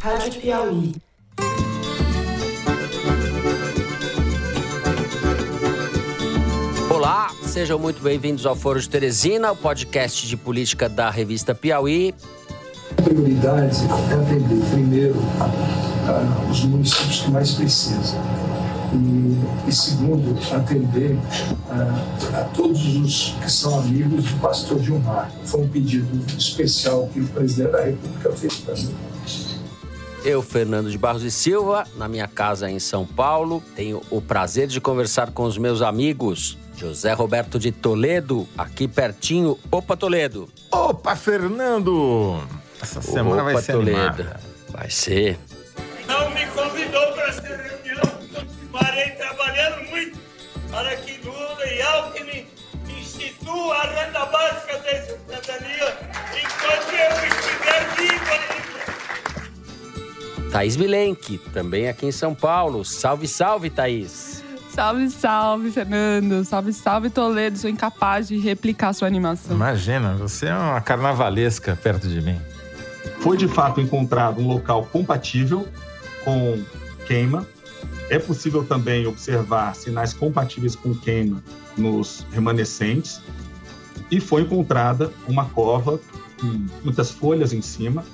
Rádio Piauí. Olá, sejam muito bem-vindos ao Foro de Teresina, o podcast de política da revista Piauí. A prioridade é atender primeiro ah, os municípios que mais precisam. E, e segundo, atender ah, a todos os que são amigos do pastor Gilmar. Foi um pedido especial que o presidente da República fez para mim. Eu, Fernando de Barros e Silva, na minha casa em São Paulo, tenho o prazer de conversar com os meus amigos José Roberto de Toledo, aqui pertinho. Opa, Toledo! Opa, Fernando! Essa semana Opa, vai ser Toledo. animada. Vai ser. não me convidou para essa reunião. Continuarei trabalhando muito para que Lula e Alckmin instituam a renda básica Thaís Milenque, também aqui em São Paulo. Salve, salve, Thaís! Salve, salve, Fernando. Salve, salve, Toledo. Sou incapaz de replicar sua animação. Imagina, você é uma carnavalesca perto de mim. foi de fato encontrado um local compatível com queima. É possível também observar sinais compatíveis com queima nos remanescentes. E foi encontrada uma cova com muitas folhas em cima.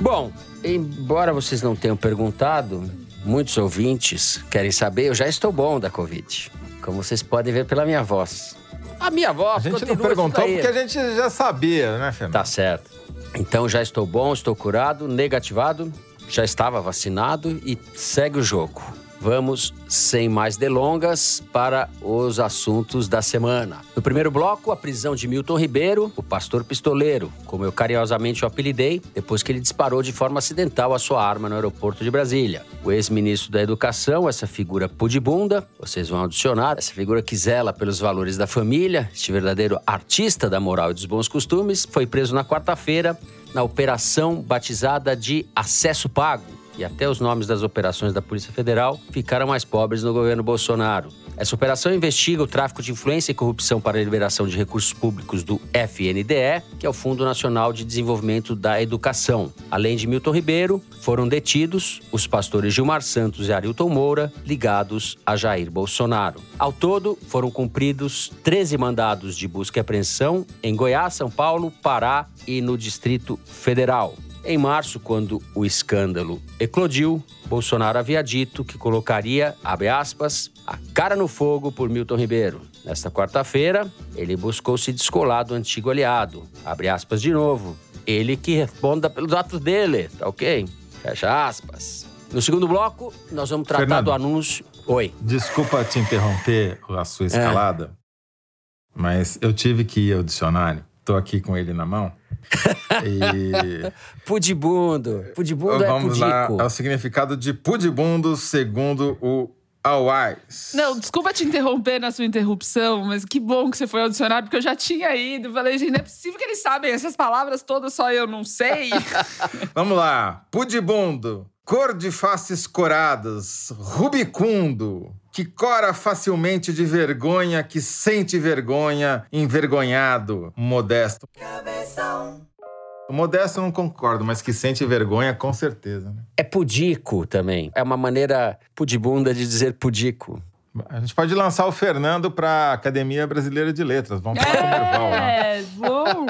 Bom, embora vocês não tenham perguntado, muitos ouvintes querem saber, eu já estou bom da Covid. Como vocês podem ver pela minha voz. A minha voz A gente não perguntou porque a gente já sabia, né, Fernando? Tá certo. Então já estou bom, estou curado, negativado, já estava vacinado e segue o jogo. Vamos, sem mais delongas, para os assuntos da semana. No primeiro bloco, a prisão de Milton Ribeiro, o pastor pistoleiro, como eu carinhosamente o apelidei, depois que ele disparou de forma acidental a sua arma no aeroporto de Brasília. O ex-ministro da Educação, essa figura pudibunda, vocês vão adicionar, essa figura que zela pelos valores da família, este verdadeiro artista da moral e dos bons costumes, foi preso na quarta-feira na operação batizada de Acesso Pago. E até os nomes das operações da Polícia Federal ficaram mais pobres no governo Bolsonaro. Essa operação investiga o tráfico de influência e corrupção para a liberação de recursos públicos do FNDE, que é o Fundo Nacional de Desenvolvimento da Educação. Além de Milton Ribeiro, foram detidos os pastores Gilmar Santos e Arilton Moura, ligados a Jair Bolsonaro. Ao todo, foram cumpridos 13 mandados de busca e apreensão em Goiás, São Paulo, Pará e no Distrito Federal. Em março, quando o escândalo eclodiu, Bolsonaro havia dito que colocaria, abre aspas, a cara no fogo por Milton Ribeiro. Nesta quarta-feira, ele buscou se descolar do antigo aliado, abre aspas de novo. Ele que responda pelos atos dele, tá ok? Fecha aspas. No segundo bloco, nós vamos tratar Fernando. do anúncio. Oi. Desculpa te interromper a sua escalada, mas eu tive que ir ao dicionário. Tô aqui com ele na mão. E Pudibundo. Pudibundo é vamos lá pudico. ao significado de pudibundo segundo o Awais. Não, desculpa te interromper na sua interrupção, mas que bom que você foi ao dicionário, porque eu já tinha ido. Falei, gente, não é possível que eles sabem essas palavras todas, só eu não sei. Vamos lá. Pudibundo. Cor de faces coradas. Rubicundo. Que cora facilmente de vergonha, que sente vergonha, envergonhado. Modesto. O modesto eu não concordo, mas que sente vergonha, com certeza. Né? É pudico também. É uma maneira pudibunda de dizer pudico. A gente pode lançar o Fernando para a Academia Brasileira de Letras. Vamos falar com o Merval lá. é, bom.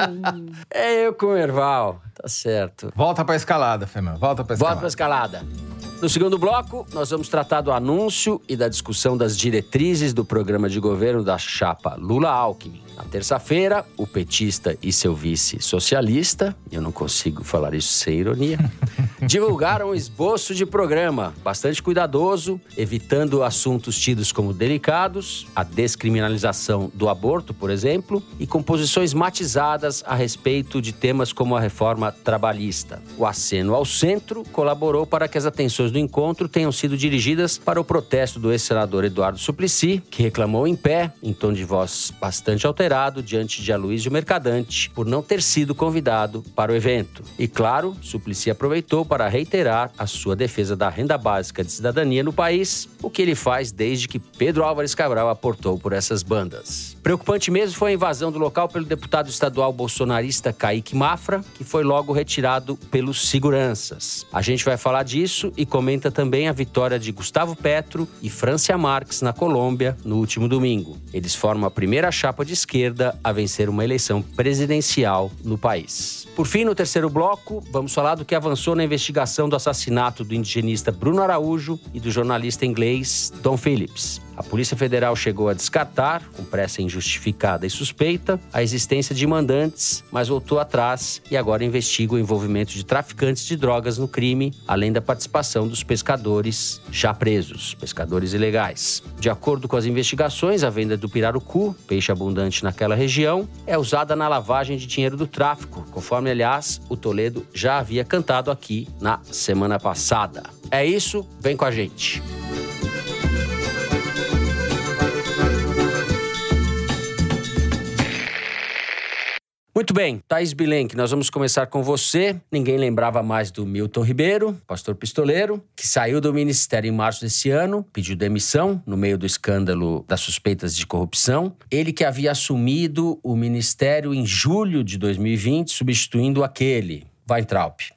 É eu com o Erval, tá certo. Volta para a escalada, Fernando. Volta para a Volta escalada. pra escalada. No segundo bloco, nós vamos tratar do anúncio e da discussão das diretrizes do programa de governo da chapa Lula-Alckmin. Na terça-feira, o petista e seu vice socialista, eu não consigo falar isso sem ironia, divulgaram um esboço de programa bastante cuidadoso, evitando assuntos tidos como delicados, a descriminalização do aborto, por exemplo, e com posições matizadas a respeito de temas como a reforma trabalhista. O aceno ao centro colaborou para que as atenções do encontro tenham sido dirigidas para o protesto do ex-senador Eduardo Suplicy, que reclamou em pé, em tom de voz bastante alterado, adulterado diante de Aloysio Mercadante por não ter sido convidado para o evento. E claro, Suplicy aproveitou para reiterar a sua defesa da renda básica de cidadania no país, o que ele faz desde que Pedro Álvares Cabral aportou por essas bandas. Preocupante mesmo foi a invasão do local pelo deputado estadual bolsonarista Kaique Mafra, que foi logo retirado pelos seguranças. A gente vai falar disso e comenta também a vitória de Gustavo Petro e Francia Marques na Colômbia no último domingo. Eles formam a primeira chapa de esquerda a vencer uma eleição presidencial no país. Por fim, no terceiro bloco, vamos falar do que avançou na investigação do assassinato do indigenista Bruno Araújo e do jornalista inglês Tom Phillips. A Polícia Federal chegou a descartar, com pressa injustificada e suspeita, a existência de mandantes, mas voltou atrás e agora investiga o envolvimento de traficantes de drogas no crime, além da participação dos pescadores já presos, pescadores ilegais. De acordo com as investigações, a venda do pirarucu, peixe abundante naquela região, é usada na lavagem de dinheiro do tráfico, conforme, aliás, o Toledo já havia cantado aqui na semana passada. É isso, vem com a gente. Bem, Thaís Bilenque, nós vamos começar com você. Ninguém lembrava mais do Milton Ribeiro, pastor pistoleiro, que saiu do ministério em março desse ano, pediu demissão no meio do escândalo das suspeitas de corrupção. Ele que havia assumido o ministério em julho de 2020, substituindo aquele, Weintraub.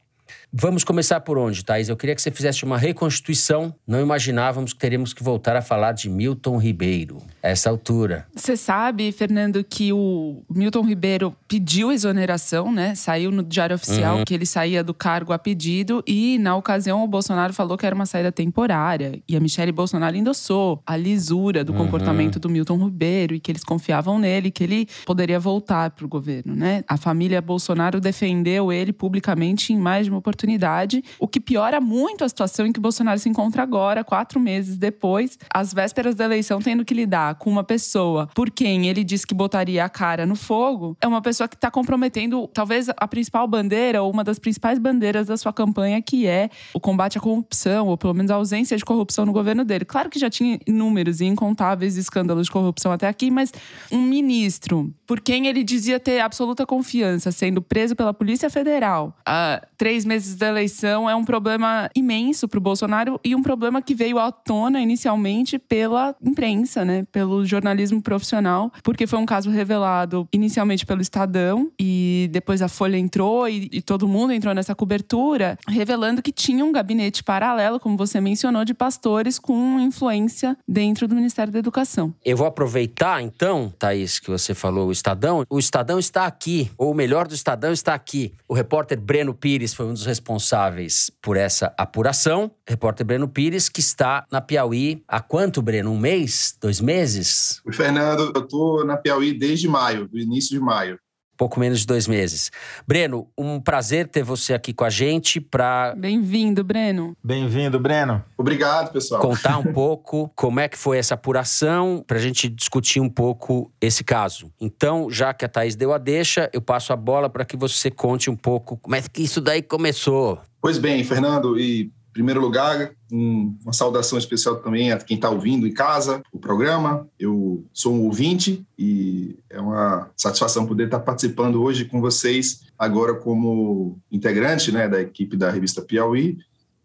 Vamos começar por onde, Thaís? Eu queria que você fizesse uma reconstituição. Não imaginávamos que teríamos que voltar a falar de Milton Ribeiro a essa altura. Você sabe, Fernando, que o Milton Ribeiro pediu exoneração, né? Saiu no Diário Oficial uhum. que ele saía do cargo a pedido e, na ocasião, o Bolsonaro falou que era uma saída temporária. E a Michelle Bolsonaro endossou a lisura do uhum. comportamento do Milton Ribeiro e que eles confiavam nele, que ele poderia voltar para o governo, né? A família Bolsonaro defendeu ele publicamente em mais de uma oportunidade oportunidade, o que piora muito a situação em que Bolsonaro se encontra agora, quatro meses depois, às vésperas da eleição, tendo que lidar com uma pessoa por quem ele disse que botaria a cara no fogo, é uma pessoa que está comprometendo talvez a principal bandeira ou uma das principais bandeiras da sua campanha, que é o combate à corrupção, ou pelo menos a ausência de corrupção no governo dele. Claro que já tinha inúmeros e incontáveis escândalos de corrupção até aqui, mas um ministro por quem ele dizia ter absoluta confiança, sendo preso pela Polícia Federal há três meses meses da eleição é um problema imenso para o Bolsonaro e um problema que veio à tona inicialmente pela imprensa, né? Pelo jornalismo profissional, porque foi um caso revelado inicialmente pelo Estadão e depois a Folha entrou e, e todo mundo entrou nessa cobertura, revelando que tinha um gabinete paralelo, como você mencionou, de pastores com influência dentro do Ministério da Educação. Eu vou aproveitar então, Thaís, que você falou o Estadão. O Estadão está aqui, ou o melhor do Estadão está aqui. O repórter Breno Pires foi um dos responsáveis por essa apuração, repórter Breno Pires, que está na Piauí há quanto, Breno? Um mês? Dois meses? Fernando, eu estou na Piauí desde maio, do início de maio pouco menos de dois meses. Breno, um prazer ter você aqui com a gente para. Bem-vindo, Breno. Bem-vindo, Breno. Obrigado, pessoal. Contar um pouco como é que foi essa apuração, para a gente discutir um pouco esse caso. Então, já que a Thaís deu a deixa, eu passo a bola para que você conte um pouco como é que isso daí começou. Pois bem, Fernando, e primeiro lugar, um, uma saudação especial também a quem está ouvindo em casa o programa. Eu sou um ouvinte e é uma satisfação poder estar tá participando hoje com vocês, agora como integrante né, da equipe da revista Piauí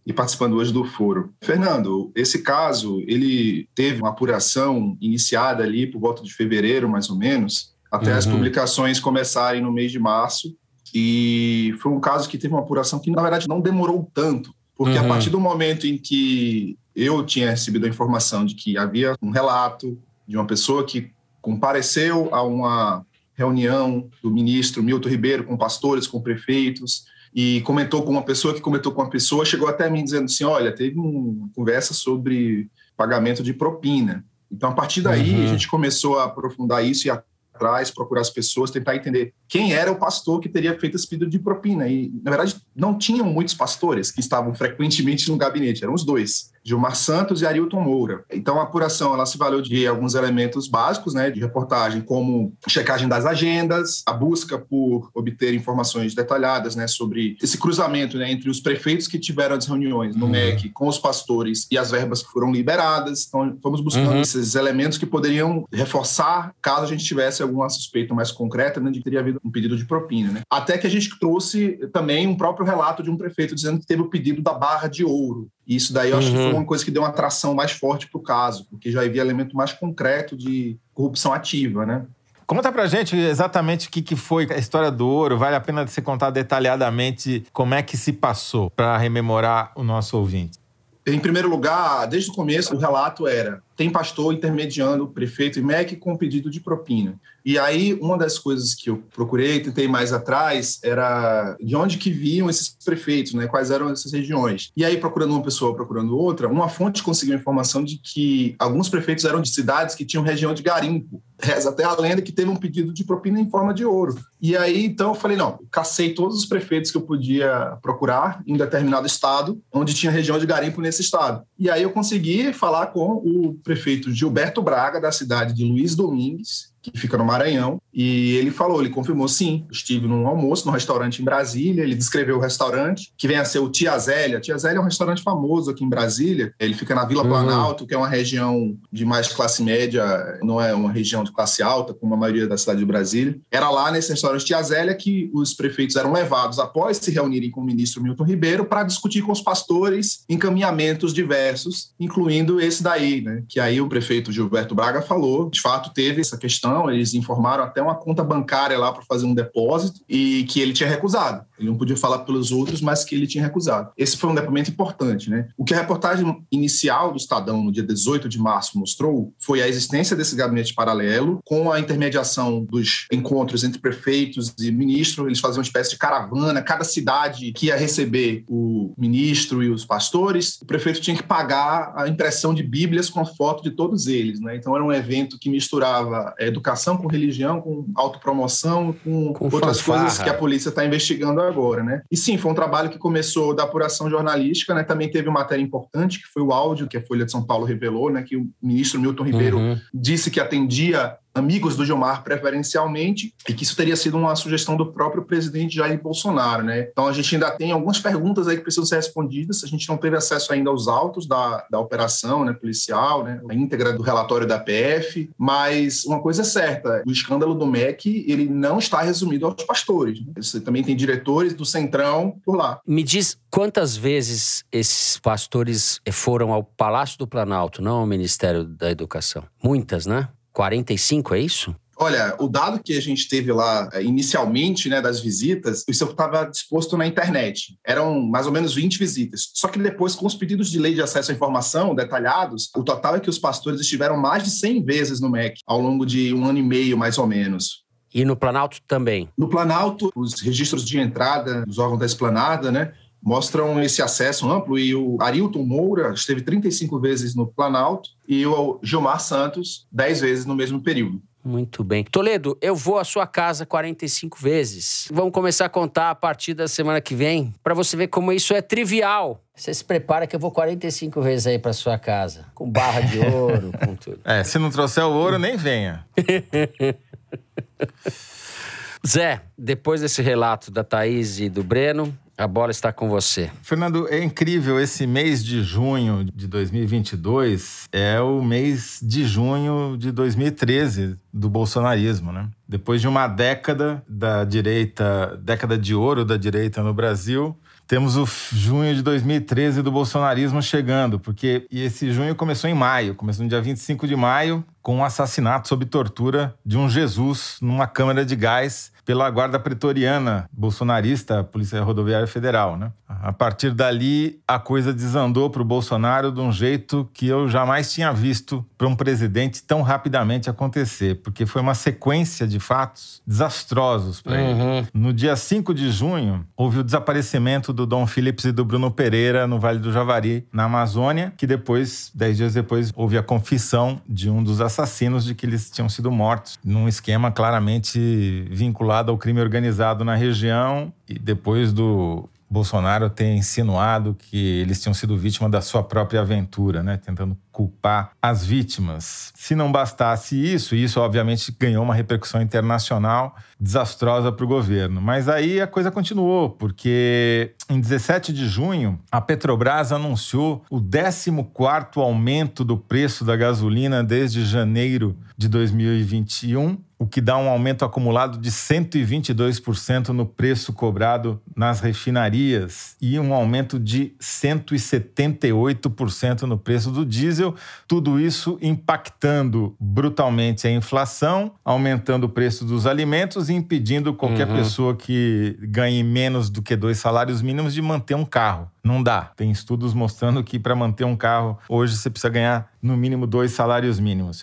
e participando hoje do foro. Fernando, esse caso ele teve uma apuração iniciada ali por volta de fevereiro, mais ou menos, até uhum. as publicações começarem no mês de março. E foi um caso que teve uma apuração que, na verdade, não demorou tanto porque uhum. a partir do momento em que eu tinha recebido a informação de que havia um relato de uma pessoa que compareceu a uma reunião do ministro Milton Ribeiro com pastores, com prefeitos, e comentou com uma pessoa que comentou com uma pessoa, chegou até mim dizendo assim: olha, teve uma conversa sobre pagamento de propina. Então, a partir daí, uhum. a gente começou a aprofundar isso e a atrás, procurar as pessoas, tentar entender quem era o pastor que teria feito esse pedido de propina. E, na verdade, não tinham muitos pastores que estavam frequentemente no gabinete, eram os dois. Gilmar Santos e Arilton Moura. Então, a apuração ela se valeu de alguns elementos básicos né, de reportagem, como checagem das agendas, a busca por obter informações detalhadas né, sobre esse cruzamento né, entre os prefeitos que tiveram as reuniões no uhum. MEC com os pastores e as verbas que foram liberadas. Então, fomos buscando uhum. esses elementos que poderiam reforçar caso a gente tivesse alguma suspeita mais concreta né, de que teria havido um pedido de propina. Né? Até que a gente trouxe também um próprio relato de um prefeito dizendo que teve o pedido da barra de ouro. E isso daí eu acho que foi uhum. uma coisa que deu uma atração mais forte para o caso, porque já havia elemento mais concreto de corrupção ativa, né? Conta pra gente exatamente o que, que foi a história do ouro. Vale a pena você contar detalhadamente como é que se passou para rememorar o nosso ouvinte. Em primeiro lugar, desde o começo, o relato era: tem pastor intermediando o prefeito e MEC com pedido de propina. E aí, uma das coisas que eu procurei, tentei mais atrás, era de onde que vinham esses prefeitos, né? Quais eram essas regiões. E aí, procurando uma pessoa, procurando outra, uma fonte conseguiu informação de que alguns prefeitos eram de cidades que tinham região de garimpo. Reza até a lenda que teve um pedido de propina em forma de ouro. E aí, então, eu falei, não, cacei todos os prefeitos que eu podia procurar em determinado estado, onde tinha região de garimpo nesse estado. E aí eu consegui falar com o prefeito Gilberto Braga, da cidade de Luiz Domingues, que fica no Maranhão, e ele falou, ele confirmou, sim, estive num almoço, num restaurante em Brasília, ele descreveu o restaurante, que vem a ser o Tia Zélia. Tia Zélia é um restaurante famoso aqui em Brasília, ele fica na Vila uhum. Planalto, que é uma região de mais classe média, não é uma região de classe alta, como a maioria da cidade de Brasília. Era lá nesse restaurante Tia Zélia que os prefeitos eram levados, após se reunirem com o ministro Milton Ribeiro, para discutir com os pastores encaminhamentos diversos, incluindo esse daí, né? Que aí o prefeito Gilberto Braga falou, de fato teve essa questão, eles informaram até uma conta bancária lá para fazer um depósito e que ele tinha recusado. Ele não podia falar pelos outros, mas que ele tinha recusado. Esse foi um depoimento importante, né? O que a reportagem inicial do Estadão, no dia 18 de março, mostrou foi a existência desse gabinete paralelo, com a intermediação dos encontros entre prefeitos e ministros. Eles faziam uma espécie de caravana, cada cidade que ia receber o ministro e os pastores, o prefeito tinha que pagar a impressão de Bíblias com foto de todos eles, né? Então era um evento que misturava educação com religião, com autopromoção, com, com outras fanfarra. coisas que a polícia está investigando agora, né? E sim, foi um trabalho que começou da apuração jornalística, né? Também teve uma matéria importante, que foi o áudio que a Folha de São Paulo revelou, né? Que o ministro Milton Ribeiro uhum. disse que atendia amigos do Gilmar preferencialmente, e que isso teria sido uma sugestão do próprio presidente Jair Bolsonaro, né? Então a gente ainda tem algumas perguntas aí que precisam ser respondidas, a gente não teve acesso ainda aos autos da, da operação né, policial, né, a íntegra do relatório da PF, mas uma coisa é certa, o escândalo do MEC, ele não está resumido aos pastores, né? Você também tem diretores do Centrão por lá. Me diz quantas vezes esses pastores foram ao Palácio do Planalto, não ao Ministério da Educação? Muitas, né? 45, é isso? Olha, o dado que a gente teve lá eh, inicialmente, né, das visitas, isso estava disposto na internet. Eram mais ou menos 20 visitas. Só que depois, com os pedidos de lei de acesso à informação detalhados, o total é que os pastores estiveram mais de 100 vezes no MEC, ao longo de um ano e meio, mais ou menos. E no Planalto também? No Planalto, os registros de entrada dos órgãos da esplanada, né, mostram esse acesso amplo e o Arilton Moura esteve 35 vezes no Planalto e o Gilmar Santos 10 vezes no mesmo período. Muito bem. Toledo, eu vou à sua casa 45 vezes. Vamos começar a contar a partir da semana que vem, para você ver como isso é trivial. Você se prepara que eu vou 45 vezes aí para sua casa, com barra de ouro, com tudo. É, se não trouxer o ouro, nem venha. Zé, depois desse relato da Thaís e do Breno, a bola está com você. Fernando, é incrível. Esse mês de junho de 2022 é o mês de junho de 2013 do bolsonarismo, né? Depois de uma década da direita, década de ouro da direita no Brasil, temos o junho de 2013 do bolsonarismo chegando, porque esse junho começou em maio, começou no dia 25 de maio, com o assassinato sob tortura de um Jesus numa câmara de gás pela guarda pretoriana bolsonarista, Polícia Rodoviária Federal, né? A partir dali, a coisa desandou para o Bolsonaro de um jeito que eu jamais tinha visto para um presidente tão rapidamente acontecer, porque foi uma sequência de fatos desastrosos para uhum. ele. No dia 5 de junho, houve o desaparecimento do Dom Phillips e do Bruno Pereira no Vale do Javari, na Amazônia, que depois, dez dias depois, houve a confissão de um dos assassinos de que eles tinham sido mortos, num esquema claramente vinculado ao crime organizado na região e depois do Bolsonaro tem insinuado que eles tinham sido vítima da sua própria aventura, né? Tentando culpar as vítimas. Se não bastasse isso, isso obviamente ganhou uma repercussão internacional desastrosa para o governo. Mas aí a coisa continuou, porque em 17 de junho, a Petrobras anunciou o 14º aumento do preço da gasolina desde janeiro de 2021 o que dá um aumento acumulado de 122% no preço cobrado nas refinarias e um aumento de 178% no preço do diesel. Tudo isso impactando brutalmente a inflação, aumentando o preço dos alimentos e impedindo qualquer uhum. pessoa que ganhe menos do que dois salários mínimos de manter um carro. Não dá. Tem estudos mostrando que para manter um carro hoje você precisa ganhar no mínimo dois salários mínimos.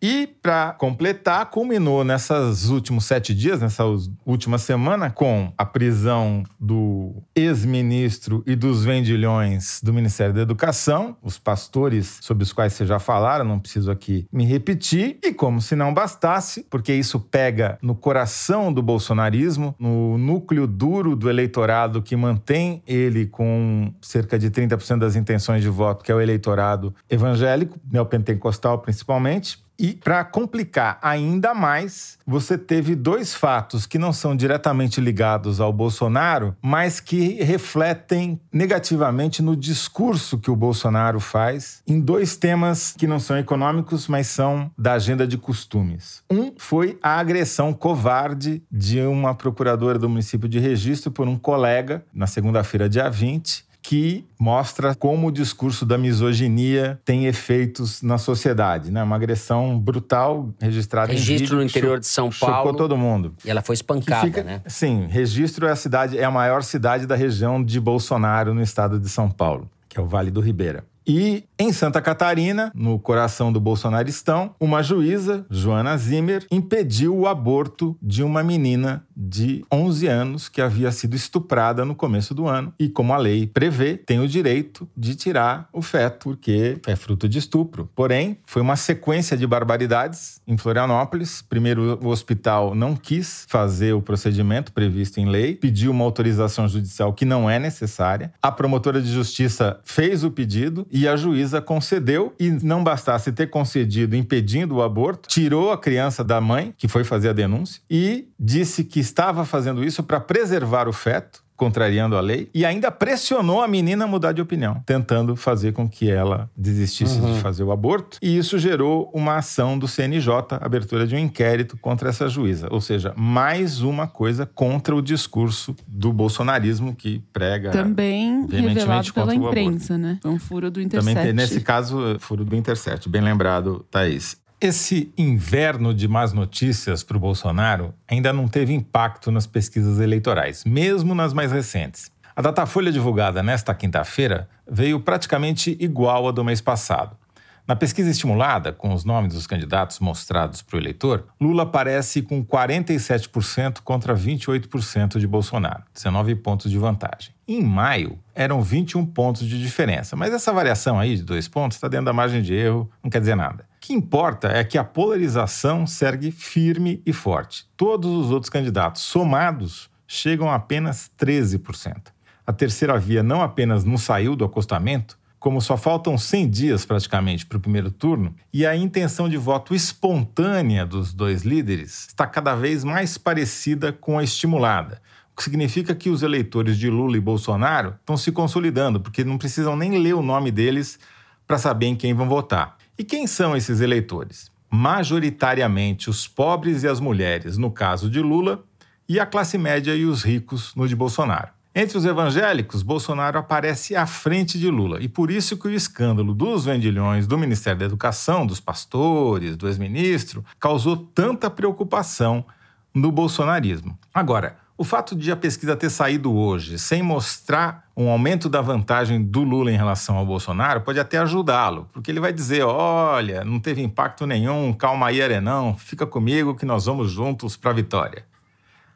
E, para completar, culminou nessas últimos sete dias, nessa última semana, com a prisão do ex-ministro e dos vendilhões do Ministério da Educação, os pastores sobre os quais vocês já falaram, não preciso aqui me repetir. E como se não bastasse, porque isso pega no coração do bolsonarismo, no núcleo duro do eleitorado que mantém ele com cerca de 30% das intenções de voto, que é o eleitorado evangélico, neopentecostal principalmente e para complicar ainda mais, você teve dois fatos que não são diretamente ligados ao Bolsonaro, mas que refletem negativamente no discurso que o Bolsonaro faz em dois temas que não são econômicos, mas são da agenda de costumes. Um foi a agressão covarde de uma procuradora do município de Registro por um colega na segunda-feira, dia 20, que mostra como o discurso da misoginia tem efeitos na sociedade, né? Uma agressão brutal registrada registro em vídeo, no interior de São Paulo. Chocou todo mundo. E ela foi espancada, fica, né? Sim, Registro é a cidade é a maior cidade da região de Bolsonaro no estado de São Paulo, que é o Vale do Ribeira. E em Santa Catarina, no coração do bolsonaristão, uma juíza, Joana Zimmer, impediu o aborto de uma menina de 11 anos que havia sido estuprada no começo do ano. E como a lei prevê, tem o direito de tirar o feto, porque é fruto de estupro. Porém, foi uma sequência de barbaridades em Florianópolis. Primeiro, o hospital não quis fazer o procedimento previsto em lei, pediu uma autorização judicial que não é necessária. A promotora de justiça fez o pedido e a juíza concedeu, e não bastasse ter concedido impedindo o aborto, tirou a criança da mãe, que foi fazer a denúncia, e disse que estava fazendo isso para preservar o feto contrariando a lei, e ainda pressionou a menina a mudar de opinião, tentando fazer com que ela desistisse uhum. de fazer o aborto. E isso gerou uma ação do CNJ, abertura de um inquérito contra essa juíza. Ou seja, mais uma coisa contra o discurso do bolsonarismo que prega. Também revelado pela imprensa, né? É um furo do Intercept. Também, nesse caso, furo do Intercept. Bem lembrado, Thaís. Esse inverno de más notícias para o Bolsonaro ainda não teve impacto nas pesquisas eleitorais, mesmo nas mais recentes. A Datafolha divulgada nesta quinta-feira veio praticamente igual à do mês passado. Na pesquisa estimulada, com os nomes dos candidatos mostrados para o eleitor, Lula aparece com 47% contra 28% de Bolsonaro, 19 pontos de vantagem. Em maio, eram 21 pontos de diferença, mas essa variação aí de dois pontos está dentro da margem de erro, não quer dizer nada. O que importa é que a polarização segue firme e forte. Todos os outros candidatos somados chegam a apenas 13%. A terceira via não apenas não saiu do acostamento, como só faltam 100 dias praticamente para o primeiro turno, e a intenção de voto espontânea dos dois líderes está cada vez mais parecida com a estimulada. Que significa que os eleitores de Lula e Bolsonaro estão se consolidando, porque não precisam nem ler o nome deles para saber em quem vão votar. E quem são esses eleitores? Majoritariamente os pobres e as mulheres, no caso de Lula, e a classe média e os ricos, no de Bolsonaro. Entre os evangélicos, Bolsonaro aparece à frente de Lula, e por isso que o escândalo dos vendilhões do Ministério da Educação, dos pastores, do ex-ministro, causou tanta preocupação no bolsonarismo. Agora, o fato de a pesquisa ter saído hoje sem mostrar um aumento da vantagem do Lula em relação ao Bolsonaro pode até ajudá-lo, porque ele vai dizer: olha, não teve impacto nenhum, calma aí, Arenão, fica comigo que nós vamos juntos para a vitória.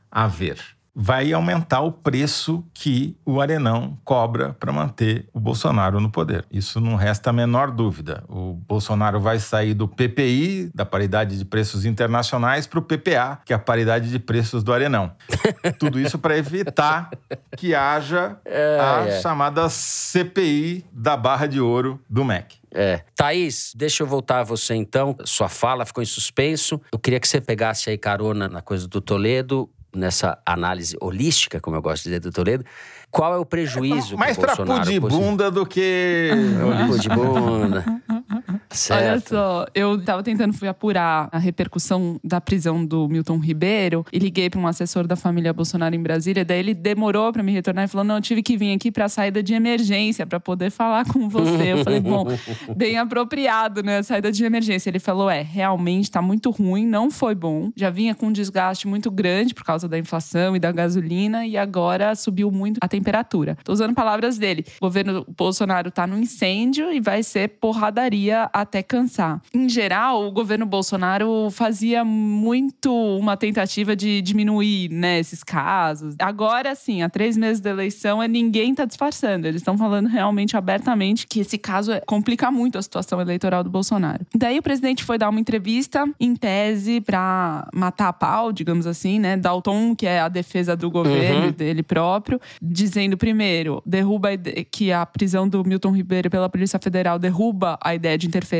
A ver. Vai aumentar o preço que o Arenão cobra para manter o Bolsonaro no poder. Isso não resta a menor dúvida. O Bolsonaro vai sair do PPI, da paridade de preços internacionais, para o PPA, que é a paridade de preços do Arenão. Tudo isso para evitar que haja a chamada CPI da barra de ouro do MEC. É. Thaís, deixa eu voltar a você então. Sua fala ficou em suspenso. Eu queria que você pegasse aí carona na coisa do Toledo, nessa análise holística, como eu gosto de dizer do Toledo. Qual é o prejuízo Mais que o para Bolsonaro... pôr de bunda do que. Pô bunda. Olha Certo. só, eu tava tentando fui apurar a repercussão da prisão do Milton Ribeiro e liguei para um assessor da família Bolsonaro em Brasília. Daí ele demorou para me retornar e falou: Não, eu tive que vir aqui para saída de emergência para poder falar com você. Eu falei: Bom, bem apropriado, né? Saída de emergência. Ele falou: É, realmente tá muito ruim, não foi bom. Já vinha com um desgaste muito grande por causa da inflação e da gasolina e agora subiu muito a temperatura. Tô usando palavras dele. O governo Bolsonaro tá no incêndio e vai ser porradaria até cansar. Em geral, o governo Bolsonaro fazia muito uma tentativa de diminuir né, esses casos. Agora, sim, há três meses da eleição, é ninguém tá disfarçando. Eles estão falando realmente abertamente que esse caso é- complica muito a situação eleitoral do Bolsonaro. Daí o presidente foi dar uma entrevista, em tese, para matar a pau, digamos assim, né? Dar o tom, que é a defesa do governo e dele próprio, dizendo, primeiro, derruba a que a prisão do Milton Ribeiro pela Polícia Federal derruba a ideia de interferência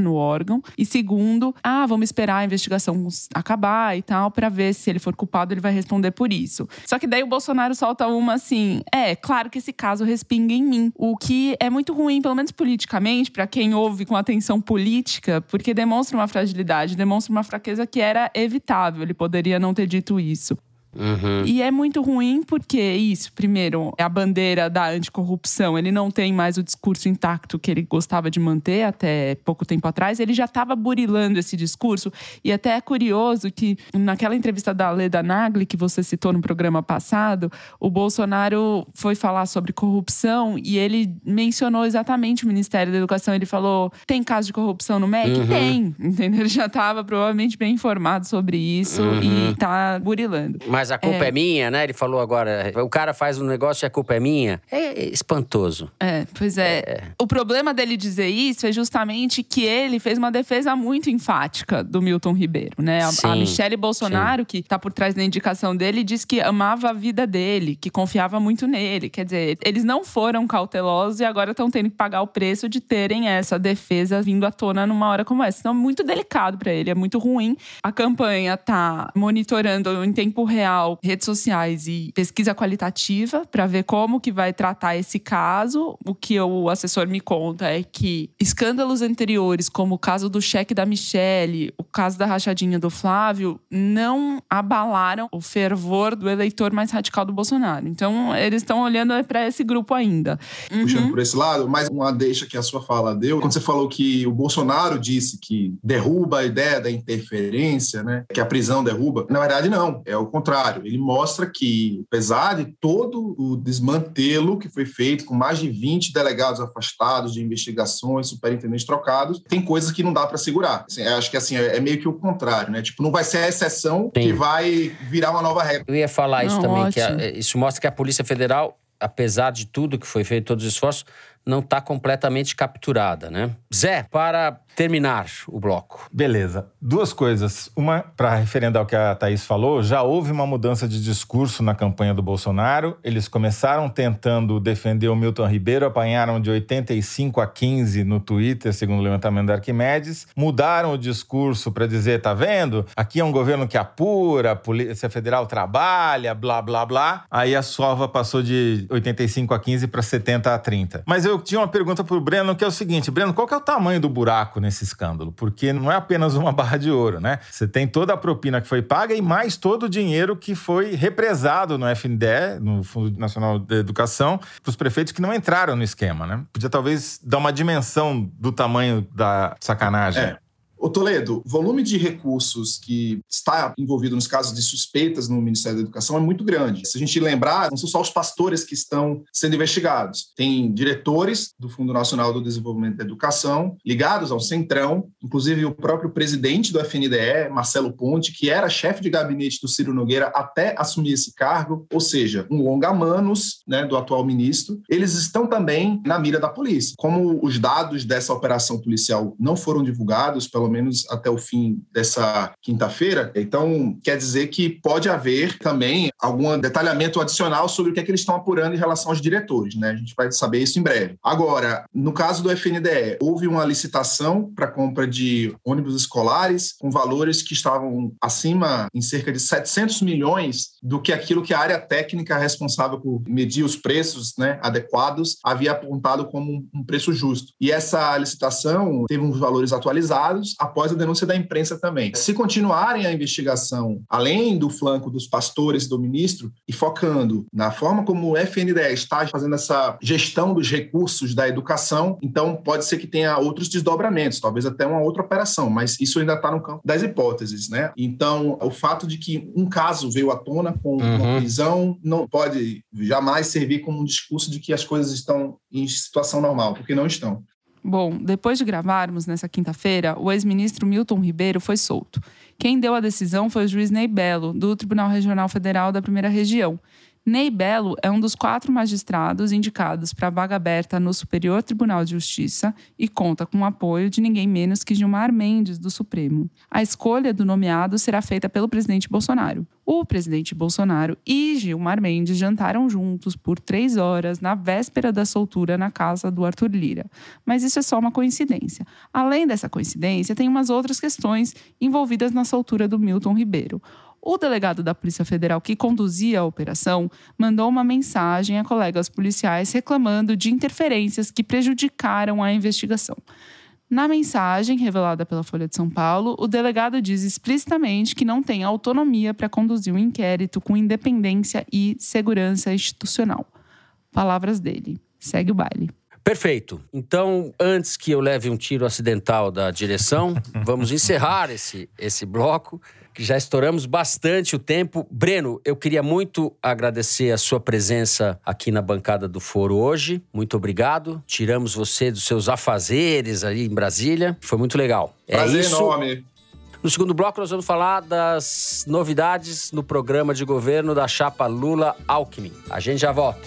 no órgão. E segundo, ah, vamos esperar a investigação acabar e tal, para ver se ele for culpado, ele vai responder por isso. Só que daí o Bolsonaro solta uma assim: é, claro que esse caso respinga em mim. O que é muito ruim, pelo menos politicamente, para quem ouve com atenção política, porque demonstra uma fragilidade, demonstra uma fraqueza que era evitável. Ele poderia não ter dito isso. Uhum. E é muito ruim porque isso, primeiro, é a bandeira da anticorrupção. Ele não tem mais o discurso intacto que ele gostava de manter até pouco tempo atrás. Ele já estava burilando esse discurso. E até é curioso que naquela entrevista da Leda Nagli, que você citou no programa passado, o Bolsonaro foi falar sobre corrupção e ele mencionou exatamente o Ministério da Educação. Ele falou: tem caso de corrupção no MEC? Uhum. Tem. Entendeu? Ele já estava provavelmente bem informado sobre isso Uhum. e tá burilando. Mas a culpa é. É. minha, né? Ele falou agora. O cara faz um negócio e a culpa é minha. É espantoso. É, pois é. O problema dele dizer isso é justamente que ele fez uma defesa muito enfática do Milton Ribeiro, né? A, a Sim, Michele Bolsonaro, que tá por trás da indicação dele, disse que amava a vida dele, que confiava muito nele. Quer dizer, eles não foram cautelosos e agora estão tendo que pagar o preço de terem essa defesa vindo à tona numa hora como essa. Então, é muito delicado para ele, é muito ruim. A campanha tá monitorando em tempo real redes sociais e pesquisa qualitativa para ver como que vai tratar esse caso. O que o assessor me conta é que escândalos anteriores, como o caso do cheque da Michelle, o caso da rachadinha do Flávio, não abalaram o fervor do eleitor mais radical do Bolsonaro. Então, eles estão olhando para esse grupo ainda. puxando Uhum. por esse lado, mais uma deixa que a sua fala deu. Quando você falou que o Bolsonaro disse que derruba a ideia da interferência, né? Que a prisão derruba. Na verdade, não. É o contrário. Ele mostra que, apesar de todo o desmantelo que foi feito, com mais de 20 delegados afastados de investigações, superintendentes trocados, tem coisas que não dá para segurar. Assim, acho que assim, é é meio que o contrário, né? Tipo, não vai ser a exceção Sim. que vai virar uma nova regra. Eu ia falar isso Não, também, que a- ótimo. isso mostra que a Polícia Federal, apesar de tudo que foi feito, todos os esforços, não está completamente capturada, né? Zé, para terminar o bloco. Beleza. Duas coisas. Uma, para referendar o que a Thaís falou, já houve uma mudança de discurso na campanha do Bolsonaro. Eles começaram tentando defender o Milton Ribeiro, apanharam de 85 a 15 no Twitter, segundo o levantamento da Arquimedes. Mudaram o discurso para dizer, tá vendo? Aqui é um governo que apura, a Polícia Federal trabalha, blá, blá, blá. Aí a sova passou de 85 a 15 para 70 a 30. Mas eu tinha uma pergunta pro Breno, que é o seguinte, Breno, qual que é o tamanho do buraco nesse escândalo? Porque não é apenas uma barra de ouro, né? Você tem toda a propina que foi paga e mais todo o dinheiro que foi represado no FNDE, no Fundo Nacional de Educação, para os prefeitos que não entraram no esquema, né? Podia talvez dar uma dimensão do tamanho da sacanagem. É. Ô Toledo, o volume de recursos que está envolvido nos casos de suspeitas no Ministério da Educação é muito grande. Se a gente lembrar, não são só os pastores que estão sendo investigados. Tem diretores do Fundo Nacional do Desenvolvimento da Educação ligados ao Centrão, inclusive o próprio presidente do FNDE, Marcelo Ponte, que era chefe de gabinete do Ciro Nogueira até assumir esse cargo, ou seja, um longa-manos né, do atual ministro. Eles estão também na mira da polícia. Como os dados dessa operação policial não foram divulgados, pelo menos até o fim dessa quinta-feira. Então, quer dizer que pode haver também algum detalhamento adicional sobre o que é que eles estão apurando em relação aos diretores, né? A gente vai saber isso em breve. Agora, no caso do FNDE, houve uma licitação para compra de ônibus escolares com valores que estavam acima em cerca de 700 milhões do que aquilo que a área técnica responsável por medir os preços, né, adequados, havia apontado como um preço justo. E essa licitação teve uns valores atualizados após a denúncia da imprensa também. Se continuarem a investigação além do flanco dos pastores do ministro e focando na forma como o FNDE está fazendo essa gestão dos recursos da educação, então pode ser que tenha outros desdobramentos, talvez até uma outra operação, mas isso ainda está no campo das hipóteses, né? Então, o fato de que um caso veio à tona com uhum. uma prisão não pode jamais servir como um discurso de que as coisas estão em situação normal, porque não estão. Bom, depois de gravarmos nessa quinta-feira, o ex-ministro Milton Ribeiro foi solto. Quem deu a decisão foi o juiz Ney Belo, do Tribunal Regional Federal da Primeira Região. Ney Belo é um dos quatro magistrados indicados para a vaga aberta no Superior Tribunal de Justiça e conta com o apoio de ninguém menos que Gilmar Mendes, do Supremo. A escolha do nomeado será feita pelo presidente Bolsonaro. O presidente Bolsonaro e Gilmar Mendes jantaram juntos por três horas na véspera da soltura na casa do Arthur Lira. Mas isso é só uma coincidência. Além dessa coincidência, tem umas outras questões envolvidas na soltura do Milton Ribeiro. O delegado da Polícia Federal que conduzia a operação mandou uma mensagem a colegas policiais reclamando de interferências que prejudicaram a investigação. Na mensagem revelada pela Folha de São Paulo, o delegado diz explicitamente que não tem autonomia para conduzir o um inquérito com independência e segurança institucional. Palavras dele. Segue o baile. Perfeito. Então, antes que eu leve um tiro acidental da direção, vamos encerrar esse, esse bloco que já estouramos bastante o tempo. Breno, eu queria muito agradecer a sua presença aqui na bancada do Foro hoje. Muito obrigado. Tiramos você dos seus afazeres aí em Brasília. Foi muito legal. É Prazer é isso. enorme. No segundo bloco, nós vamos falar das novidades no programa de governo da chapa Lula-Alckmin. A gente já volta.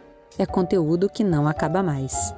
é conteúdo que não acaba mais.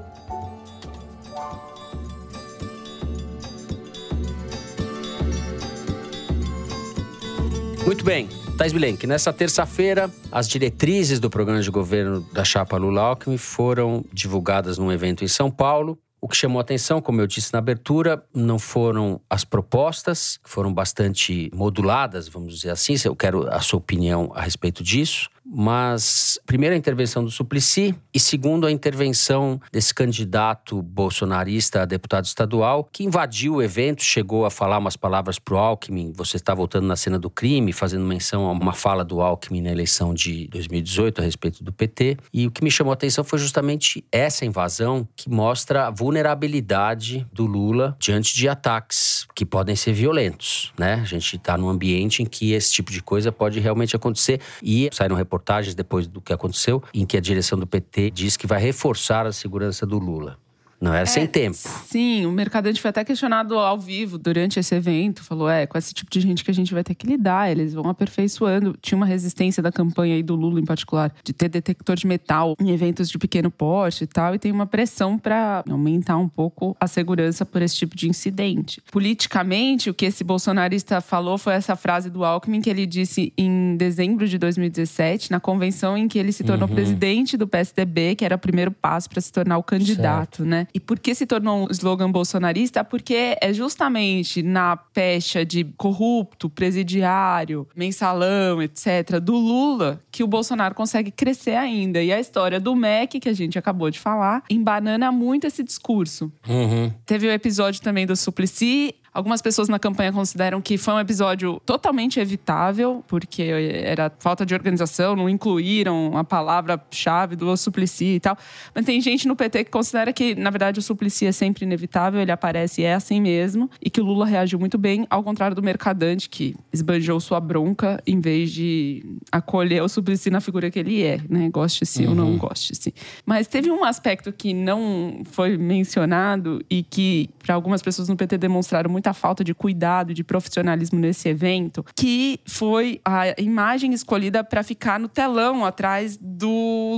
Muito bem. Thais Bilenque, nessa terça-feira, as diretrizes do programa de governo da chapa Lula-Alckmin foram divulgadas num evento em São Paulo. O que chamou atenção, como eu disse na abertura, não foram as propostas, que foram bastante moduladas, vamos dizer assim. Eu quero a sua opinião a respeito disso mas primeiro a intervenção do Suplicy e segundo a intervenção desse candidato bolsonarista a deputado estadual que invadiu o evento, chegou a falar umas palavras pro Alckmin, você está voltando na cena do crime, fazendo menção a uma fala do Alckmin na eleição de 2018 a respeito do PT. E o que me chamou a atenção foi justamente essa invasão que mostra a vulnerabilidade do Lula diante de ataques que podem ser violentos, né? A gente está num ambiente em que esse tipo de coisa pode realmente acontecer e saíram reportagens depois do que aconteceu, em que a direção do PT diz que vai reforçar a segurança do Lula. Não era É, sem tempo. Sim, o Mercadante foi até questionado ao vivo durante esse evento. Falou: é, com esse tipo de gente que a gente vai ter que lidar, eles vão aperfeiçoando. Tinha uma resistência da campanha aí do Lula, em particular, de ter detector de metal em eventos de pequeno porte e tal. E tem uma pressão para aumentar um pouco a segurança por esse tipo de incidente. Politicamente, o que esse bolsonarista falou foi essa frase do Alckmin que ele disse em dezembro de 2017, na convenção em que ele se tornou presidente do PSDB, que era o primeiro passo para se tornar o candidato, né? E por que se tornou um slogan bolsonarista? Porque é justamente na pecha de corrupto, presidiário, mensalão, etc., do Lula, que o Bolsonaro consegue crescer ainda. E a história do MEC, que a gente acabou de falar, embanana muito esse discurso. Uhum. Teve o episódio também do Suplicy. Algumas pessoas na campanha consideram que foi um episódio totalmente evitável, porque era falta de organização, não incluíram a palavra-chave do Suplicy e tal. Mas tem gente no PT que considera que, na verdade, o Suplicy é sempre inevitável, ele aparece e é assim mesmo, e que o Lula reagiu muito bem, ao contrário do Mercadante, que esbanjou sua bronca em vez de acolher o Suplicy na figura que ele é, né? Goste-se ou não goste-se. Mas teve um aspecto que não foi mencionado e que, para algumas pessoas no PT, demonstraram muita falta de cuidado e de profissionalismo nesse evento, que foi a imagem escolhida para ficar no telão atrás do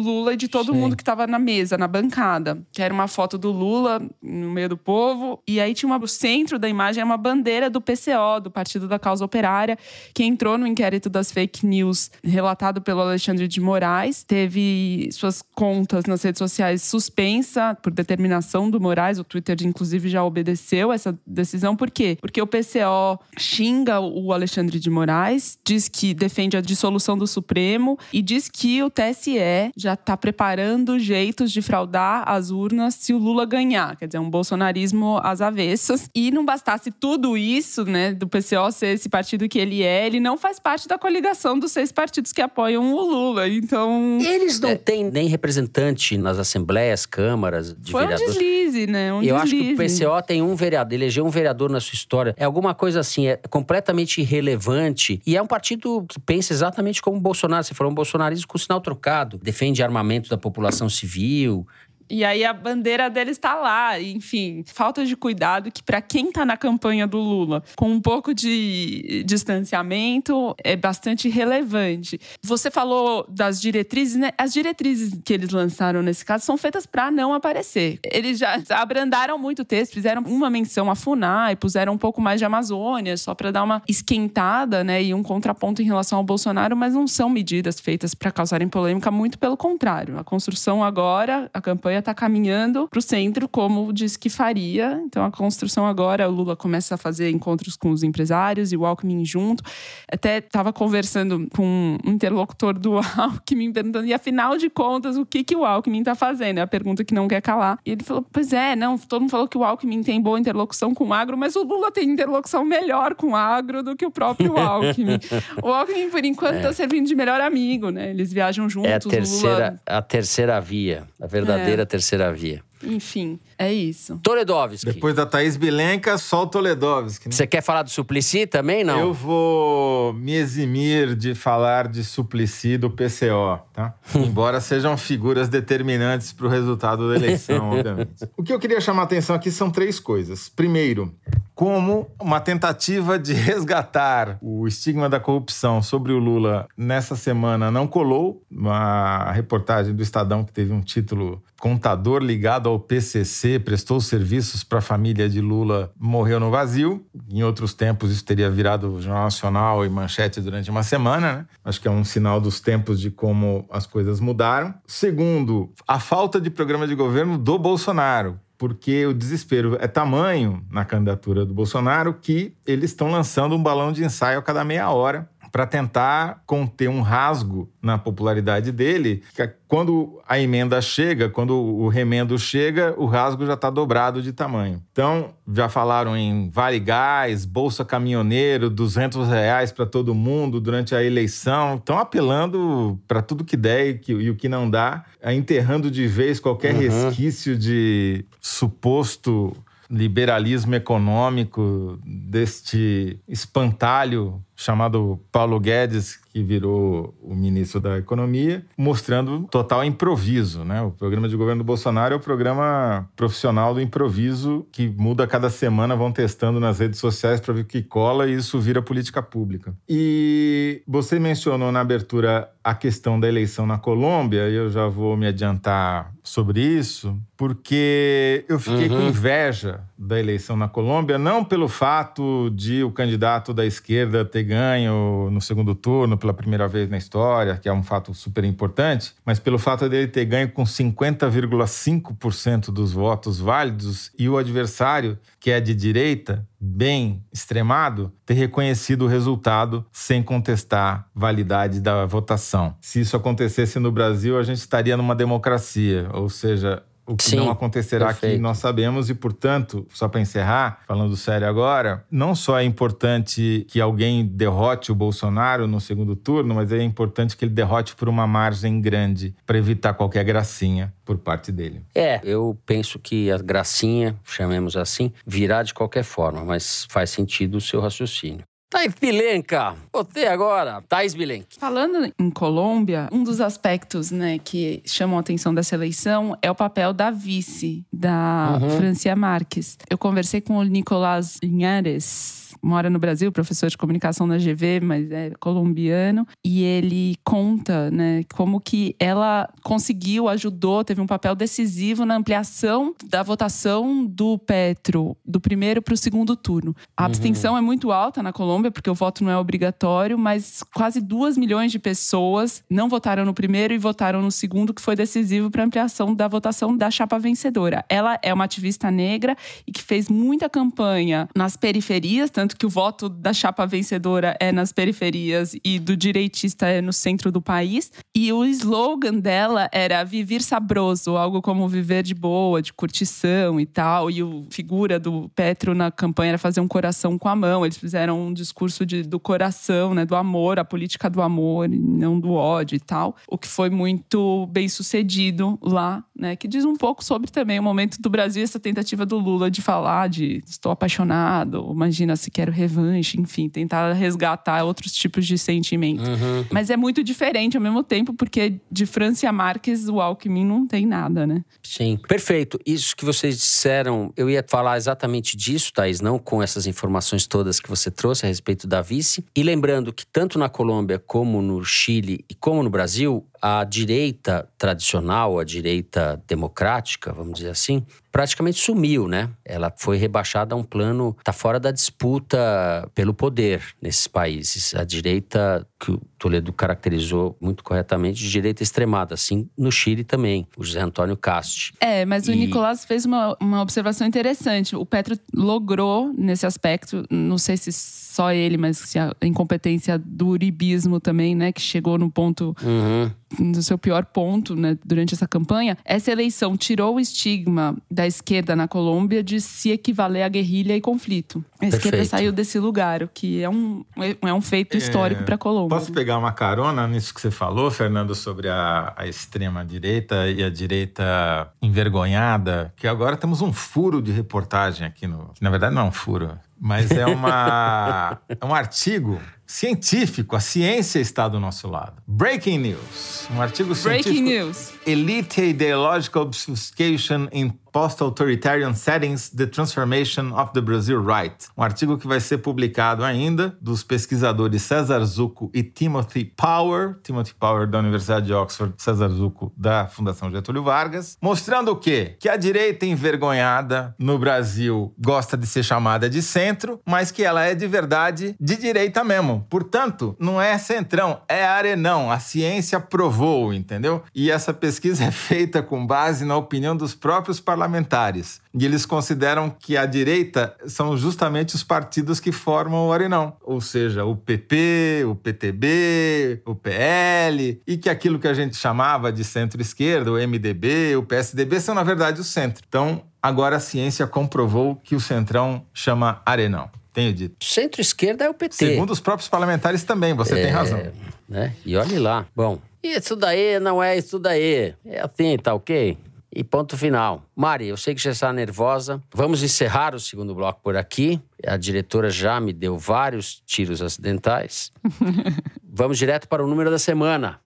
Lula e de todo Sim. mundo que estava na mesa, na bancada. Que era uma foto do Lula no meio do povo, e aí tinha uma, o centro da imagem é uma bandeira do PCO, do Partido da Causa Operária, que entrou no inquérito das fake news relatado pelo Alexandre de Moraes, teve suas contas nas redes sociais suspensa por determinação do Moraes, o Twitter inclusive já obedeceu essa decisão, por quê? Porque o PCO xinga o Alexandre de Moraes, diz que defende a dissolução do Supremo e diz que o TSE já está preparando jeitos de fraudar as urnas se o Lula ganhar, quer dizer, um bolsonarismo às avessas. E não bastasse tudo isso, né, do PCO ser esse partido que ele é, ele não faz parte da coligação dos seis partidos que apoiam o Lula. Então, Eles não têm nem representante nas assembleias, câmaras de foi um vereadores. Deslize, né? Um Eu acho que o deslize. PCO tem um vereador, elegeu um vereador na sua história. É alguma coisa assim, é completamente irrelevante. E é um partido que pensa exatamente como o Bolsonaro. Você falou um bolsonarismo com sinal trocado. Defende armamento da população civil. E aí a bandeira dele está lá, enfim, falta de cuidado que para quem tá na campanha do Lula, com um pouco de distanciamento, é bastante relevante. Você falou das diretrizes, né? As diretrizes que eles lançaram nesse caso são feitas para não aparecer. Eles já abrandaram muito o texto, fizeram uma menção à FUNAI, puseram um pouco mais de Amazônia, só para dar uma esquentada, né, e um contraponto em relação ao Bolsonaro, mas não são medidas feitas para causarem polêmica, muito pelo contrário. A construção agora, a campanha está caminhando para o centro, como disse que faria. Então, a construção agora, o Lula começa a fazer encontros com os empresários e o Alckmin junto. Até estava conversando com um interlocutor do Alckmin, perguntando, e afinal de contas, o que, que o Alckmin está fazendo? É a pergunta que não quer calar. E ele falou, pois é, não, todo mundo falou que o Alckmin tem boa interlocução com o agro, mas o Lula tem interlocução melhor com o agro do que o próprio Alckmin. o Alckmin, por enquanto, está servindo de melhor amigo, né? Eles viajam juntos, É a o Lula terceira, a terceira via. A verdadeira terceira via. Enfim, é isso. Toledovski. Depois da Thaís Bilenka, só o Toledovski. Né? Você quer falar do Suplicy também? Não. Eu vou me eximir de falar de Suplicy do PCO, tá? Embora sejam figuras determinantes para o resultado da eleição, obviamente. O que eu queria chamar a atenção aqui são três coisas. Primeiro, como uma tentativa de resgatar o estigma da corrupção sobre o Lula nessa semana não colou. Uma reportagem do Estadão que teve um título Contador ligado ao PCC prestou serviços para a família de Lula morreu no vazio. Em outros tempos isso teria virado Jornal Nacional e manchete durante uma semana, né? Acho que é um sinal dos tempos de como as coisas mudaram. Segundo, a falta de programa de governo do Bolsonaro porque o desespero é tamanho na candidatura do Bolsonaro que eles estão lançando um balão de ensaio a cada meia hora para tentar conter um rasgo na popularidade dele. que Quando a emenda chega, quando o remendo chega, o rasgo já está dobrado de tamanho. Então, já falaram em Vale Gás, Bolsa Caminhoneiro, 200 reais para todo mundo durante a eleição. Estão apelando para tudo que der e, que, e o que não dá, enterrando de vez qualquer Uhum. resquício de suposto liberalismo econômico deste espantalho chamado Paulo Guedes, que virou o ministro da Economia, mostrando total improviso. Né? O programa de governo do Bolsonaro é o programa profissional do improviso que muda cada semana, vão testando nas redes sociais para ver o que cola e isso vira política pública. E você mencionou na abertura a questão da eleição na Colômbia, e eu já vou me adiantar sobre isso, porque eu fiquei uhum. com inveja da eleição na Colômbia, não pelo fato de o candidato da esquerda ter ganho no segundo turno pela primeira vez na história, que é um fato super importante, mas pelo fato dele ter ganho com 50,5% dos votos válidos e o adversário, que é de direita, bem extremado, ter reconhecido o resultado sem contestar validade da votação. Se isso acontecesse no Brasil, a gente estaria numa democracia, ou seja, o que Sim, não acontecerá perfeito. aqui nós sabemos e, portanto, só para encerrar, falando sério agora, não só é importante que alguém derrote o Bolsonaro no segundo turno, mas é importante que ele derrote por uma margem grande para evitar qualquer gracinha por parte dele. É, eu penso que a gracinha, chamemos assim, virá de qualquer forma, mas faz sentido o seu raciocínio. Thaís Bilenca, você agora, Thaís Bilenca. Falando em Colômbia, um dos aspectos né, que chamam a atenção dessa eleição é o papel da vice, da uhum. Francia Marques. Eu conversei com o Nicolás Linhares, mora no Brasil, professor de comunicação na GV, mas é colombiano, e ele conta, né, como que ela conseguiu, ajudou, teve um papel decisivo na ampliação da votação do Petro, do primeiro para o segundo turno. A uhum. abstenção é muito alta na Colômbia, porque o voto não é obrigatório, mas quase duas milhões de pessoas não votaram no primeiro e votaram no segundo, que foi decisivo para a ampliação da votação da chapa vencedora. Ela é uma ativista negra e que fez muita campanha nas periferias, tanto que o voto da chapa vencedora é nas periferias e do direitista é no centro do país. E o slogan dela era viver sabroso, algo como viver de boa, de curtição e tal. E o figura do Petro na campanha era fazer um coração com a mão. Eles fizeram um discurso de, do coração, né, do amor, a política do amor não do ódio e tal. O que foi muito bem sucedido lá, né, que diz um pouco sobre também o momento do Brasil, essa tentativa do Lula de falar de estou apaixonado, imagina se quero revanche, enfim, tentar resgatar outros tipos de sentimentos. Uhum. Mas é muito diferente ao mesmo tempo, porque de Francia Marques, o Alckmin não tem nada, né? Sim, perfeito. Isso que vocês disseram, eu ia falar exatamente disso, Thaís, não com essas informações todas que você trouxe a respeito da vice. E lembrando que tanto na Colômbia como no Chile e como no Brasil, a direita tradicional, a direita democrática, vamos dizer assim, praticamente sumiu, né? Ela foi rebaixada a um plano, está fora da disputa pelo poder nesses países. A direita, que o Toledo caracterizou muito corretamente, de direita extremada, assim no Chile também, o José Antônio Casti. É, mas e... o Nicolás fez uma, uma observação interessante. O Petro logrou, nesse aspecto, não sei se só ele, mas a incompetência do uribismo também, né, que chegou no ponto. Uhum no seu pior ponto né, durante essa campanha, essa eleição tirou o estigma da esquerda na Colômbia de se equivaler à guerrilha e conflito. A Perfeito. esquerda saiu desse lugar, o que é um, é um feito histórico é, para a Colômbia. Posso pegar uma carona nisso que você falou, Fernando, sobre a, a extrema-direita e a direita envergonhada? Que agora temos um furo de reportagem aqui no. Que na verdade não é um furo, mas é, uma, é um artigo científico. A ciência está do nosso lado. Breaking news. Um artigo científico. Breaking news. Elite Ideological Obfuscation in Post-Authoritarian Settings, The Transformation of the Brazil Right. Um artigo que vai ser publicado ainda dos pesquisadores César Zucco e Timothy Power, Timothy Power da Universidade de Oxford, César Zucco da Fundação Getúlio Vargas, mostrando o quê? Que a direita envergonhada no Brasil gosta de ser chamada de centro, mas que ela é de verdade de direita mesmo. Portanto, não é centrão, é arenão. A ciência provou, entendeu? E essa pesquisa é feita com base na opinião dos próprios parlamentares. E eles consideram que a direita são justamente os partidos que formam o Arenão, ou seja, o PP, o PTB, o PL, e que aquilo que a gente chamava de centro-esquerda, o MDB, o PSDB, são na verdade o centro. Então, agora a ciência comprovou que o centrão chama Arenão. Tenho dito. Centro-esquerda é o PT. Segundo os próprios parlamentares também, você é, tem razão. Né? E olhe lá. Bom, isso daí não é isso daí. É assim, tá ok? E ponto final. Mari, eu sei que já está nervosa. Vamos encerrar o segundo bloco por aqui. A diretora já me deu vários tiros acidentais. Vamos direto para o número da semana.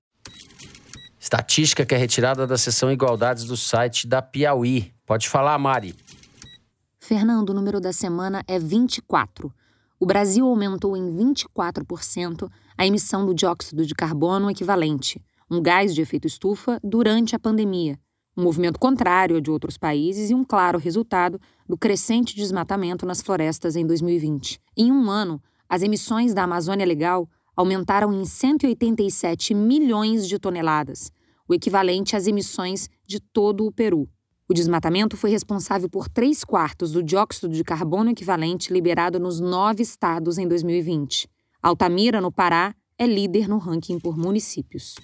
Estatística que é retirada da seção Igualdades do site da Piauí. Pode falar, Mari. Fernando, o número da semana é 24. O Brasil aumentou em 24% a emissão do dióxido de carbono equivalente, um gás de efeito estufa, durante a pandemia. Um movimento contrário ao de outros países e um claro resultado do crescente desmatamento nas florestas em 2020. Em um ano, as emissões da Amazônia Legal aumentaram em 187 milhões de toneladas, o equivalente às emissões de todo o Peru. O desmatamento foi responsável por três quartos do dióxido de carbono equivalente liberado nos nove estados em 2020. Altamira, no Pará, é líder no ranking por municípios.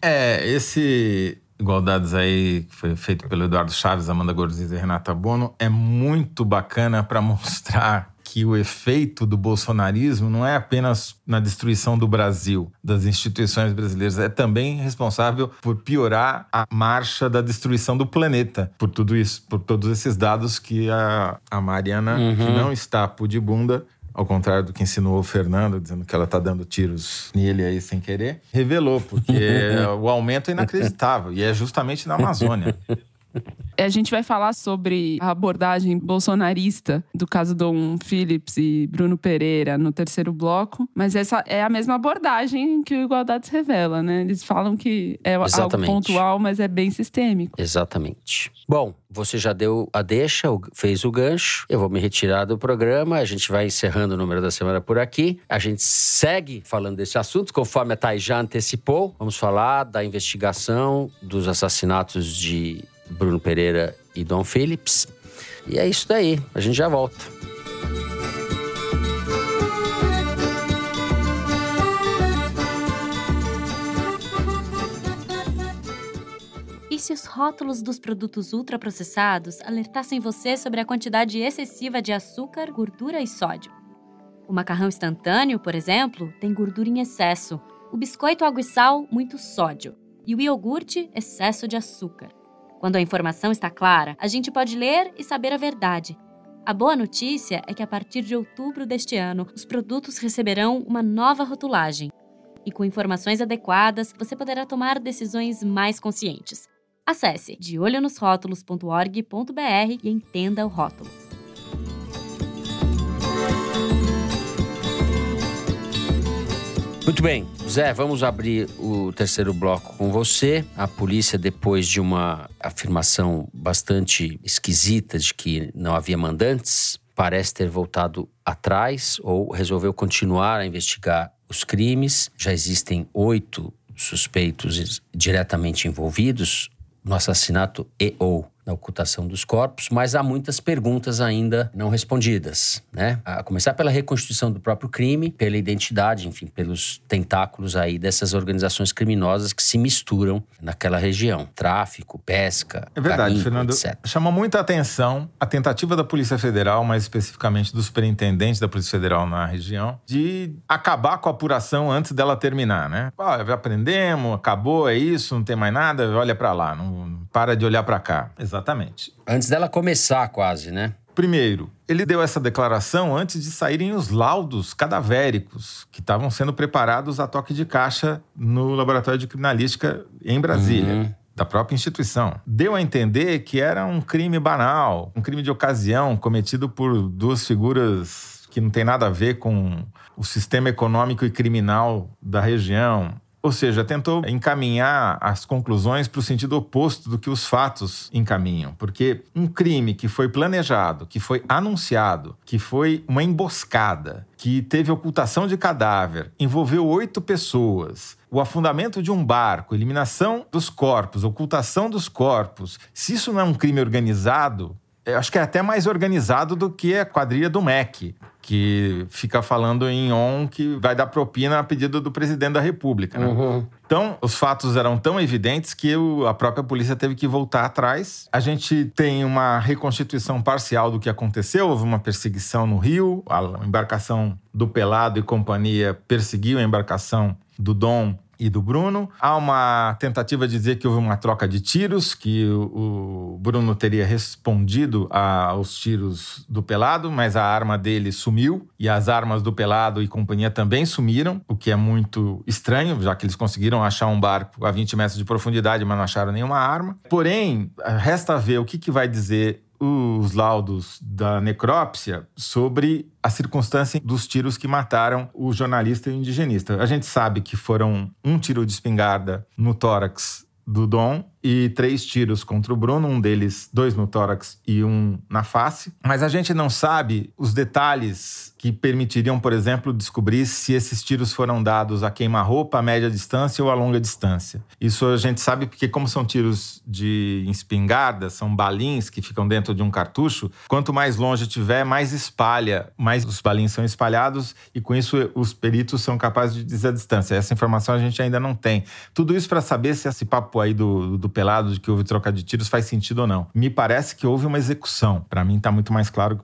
É, esse Igualdades aí, que foi feito pelo Eduardo Chaves, Amanda Gorziza e Renata Bono, é muito bacana para mostrar que o efeito do bolsonarismo não é apenas na destruição do Brasil, das instituições brasileiras, é também responsável por piorar a marcha da destruição do planeta, por tudo isso, por todos esses dados que a, a Mariana, uhum. que não está pudibunda, ao contrário do que ensinou o Fernando, dizendo que ela está dando tiros nele aí sem querer, revelou, porque o aumento é inacreditável e é justamente na Amazônia. A gente vai falar sobre a abordagem bolsonarista do caso Dom Phillips e Bruno Pereira no terceiro bloco, mas essa é a mesma abordagem que o Igualdades revela, né? Eles falam que é Exatamente. algo pontual, mas é bem sistêmico. Exatamente. Bom, você já deu a deixa, fez o gancho. Eu vou me retirar do programa. A gente vai encerrando o número da semana por aqui. A gente segue falando desse assunto, conforme a Thay já antecipou. Vamos falar da investigação dos assassinatos de Bruno Pereira e Dom Phillips. E é isso daí, a gente já volta. E se os rótulos dos produtos ultraprocessados alertassem você sobre a quantidade excessiva de açúcar, gordura e sódio? O macarrão instantâneo, por exemplo, tem gordura em excesso, o biscoito água e sal, muito sódio, e o iogurte, excesso de açúcar. Quando a informação está clara, a gente pode ler e saber a verdade. A boa notícia é que a partir de outubro deste ano, os produtos receberão uma nova rotulagem. E com informações adequadas, você poderá tomar decisões mais conscientes. Acesse deolhonosrótulos.org.br e entenda o rótulo. Muito bem, Zé, vamos abrir o terceiro bloco com você. A polícia, depois de uma afirmação bastante esquisita de que não havia mandantes, parece ter voltado atrás ou resolveu continuar a investigar os crimes. Já existem oito suspeitos diretamente envolvidos no assassinato e ou na ocultação dos corpos, mas há muitas perguntas ainda não respondidas, né? A começar pela reconstituição do próprio crime, pela identidade, enfim, pelos tentáculos aí dessas organizações criminosas que se misturam naquela região, tráfico, pesca, É verdade, garimpo, Fernando. etc. Chamou muita atenção a tentativa da Polícia Federal, mais especificamente do superintendente da Polícia Federal na região, de acabar com a apuração antes dela terminar, né? Ah, aprendemos, acabou, é isso, não tem mais nada, olha para lá, não para de olhar para cá. Exatamente. Antes dela começar quase, né? Primeiro, ele deu essa declaração antes de saírem os laudos cadavéricos que estavam sendo preparados a toque de caixa no laboratório de criminalística em Brasília. Uhum. Da própria instituição. Deu a entender que era um crime banal, um crime de ocasião cometido por duas figuras que não tem nada a ver com o sistema econômico e criminal da região. Ou seja, tentou encaminhar as conclusões para o sentido oposto do que os fatos encaminham. Porque um crime que foi planejado, que foi anunciado, que foi uma emboscada, que teve ocultação de cadáver, envolveu oito pessoas, o afundamento de um barco, eliminação dos corpos, ocultação dos corpos. Se isso não é um crime organizado, eu acho que é até mais organizado do que a quadrilha do MEC, que fica falando em on que vai dar propina a pedido do presidente da República. Né? Uhum. Então, os fatos eram tão evidentes que a própria polícia teve que voltar atrás. A gente tem uma reconstituição parcial do que aconteceu. Houve uma perseguição no Rio, a embarcação do Pelado e companhia perseguiu a embarcação do Dom e do Bruno. Há uma tentativa de dizer que houve uma troca de tiros, que o, Bruno teria respondido aos tiros do Pelado, mas a arma dele sumiu e as armas do Pelado e companhia também sumiram, o que é muito estranho, já que eles conseguiram achar um barco a 20 metros de profundidade, mas não acharam nenhuma arma. Porém, resta ver o que, que vai dizer os laudos da necrópsia sobre a circunstância dos tiros que mataram o jornalista e o indigenista. A gente sabe que foram um tiro de espingarda no tórax do Dom e três tiros contra o Bruno, um deles dois no tórax e um na face. Mas a gente não sabe os detalhes que permitiriam, por exemplo, descobrir se esses tiros foram dados a queima-roupa, a média distância ou a longa distância. Isso a gente sabe porque, como são tiros de espingarda, são balins que ficam dentro de um cartucho, quanto mais longe tiver, mais espalha, mais os balins são espalhados e com isso os peritos são capazes de dizer a distância. Essa informação a gente ainda não tem. Tudo isso para saber se esse papo aí do, do pelado de que houve troca de tiros faz sentido ou não. Me parece que houve uma execução. Para mim está muito mais claro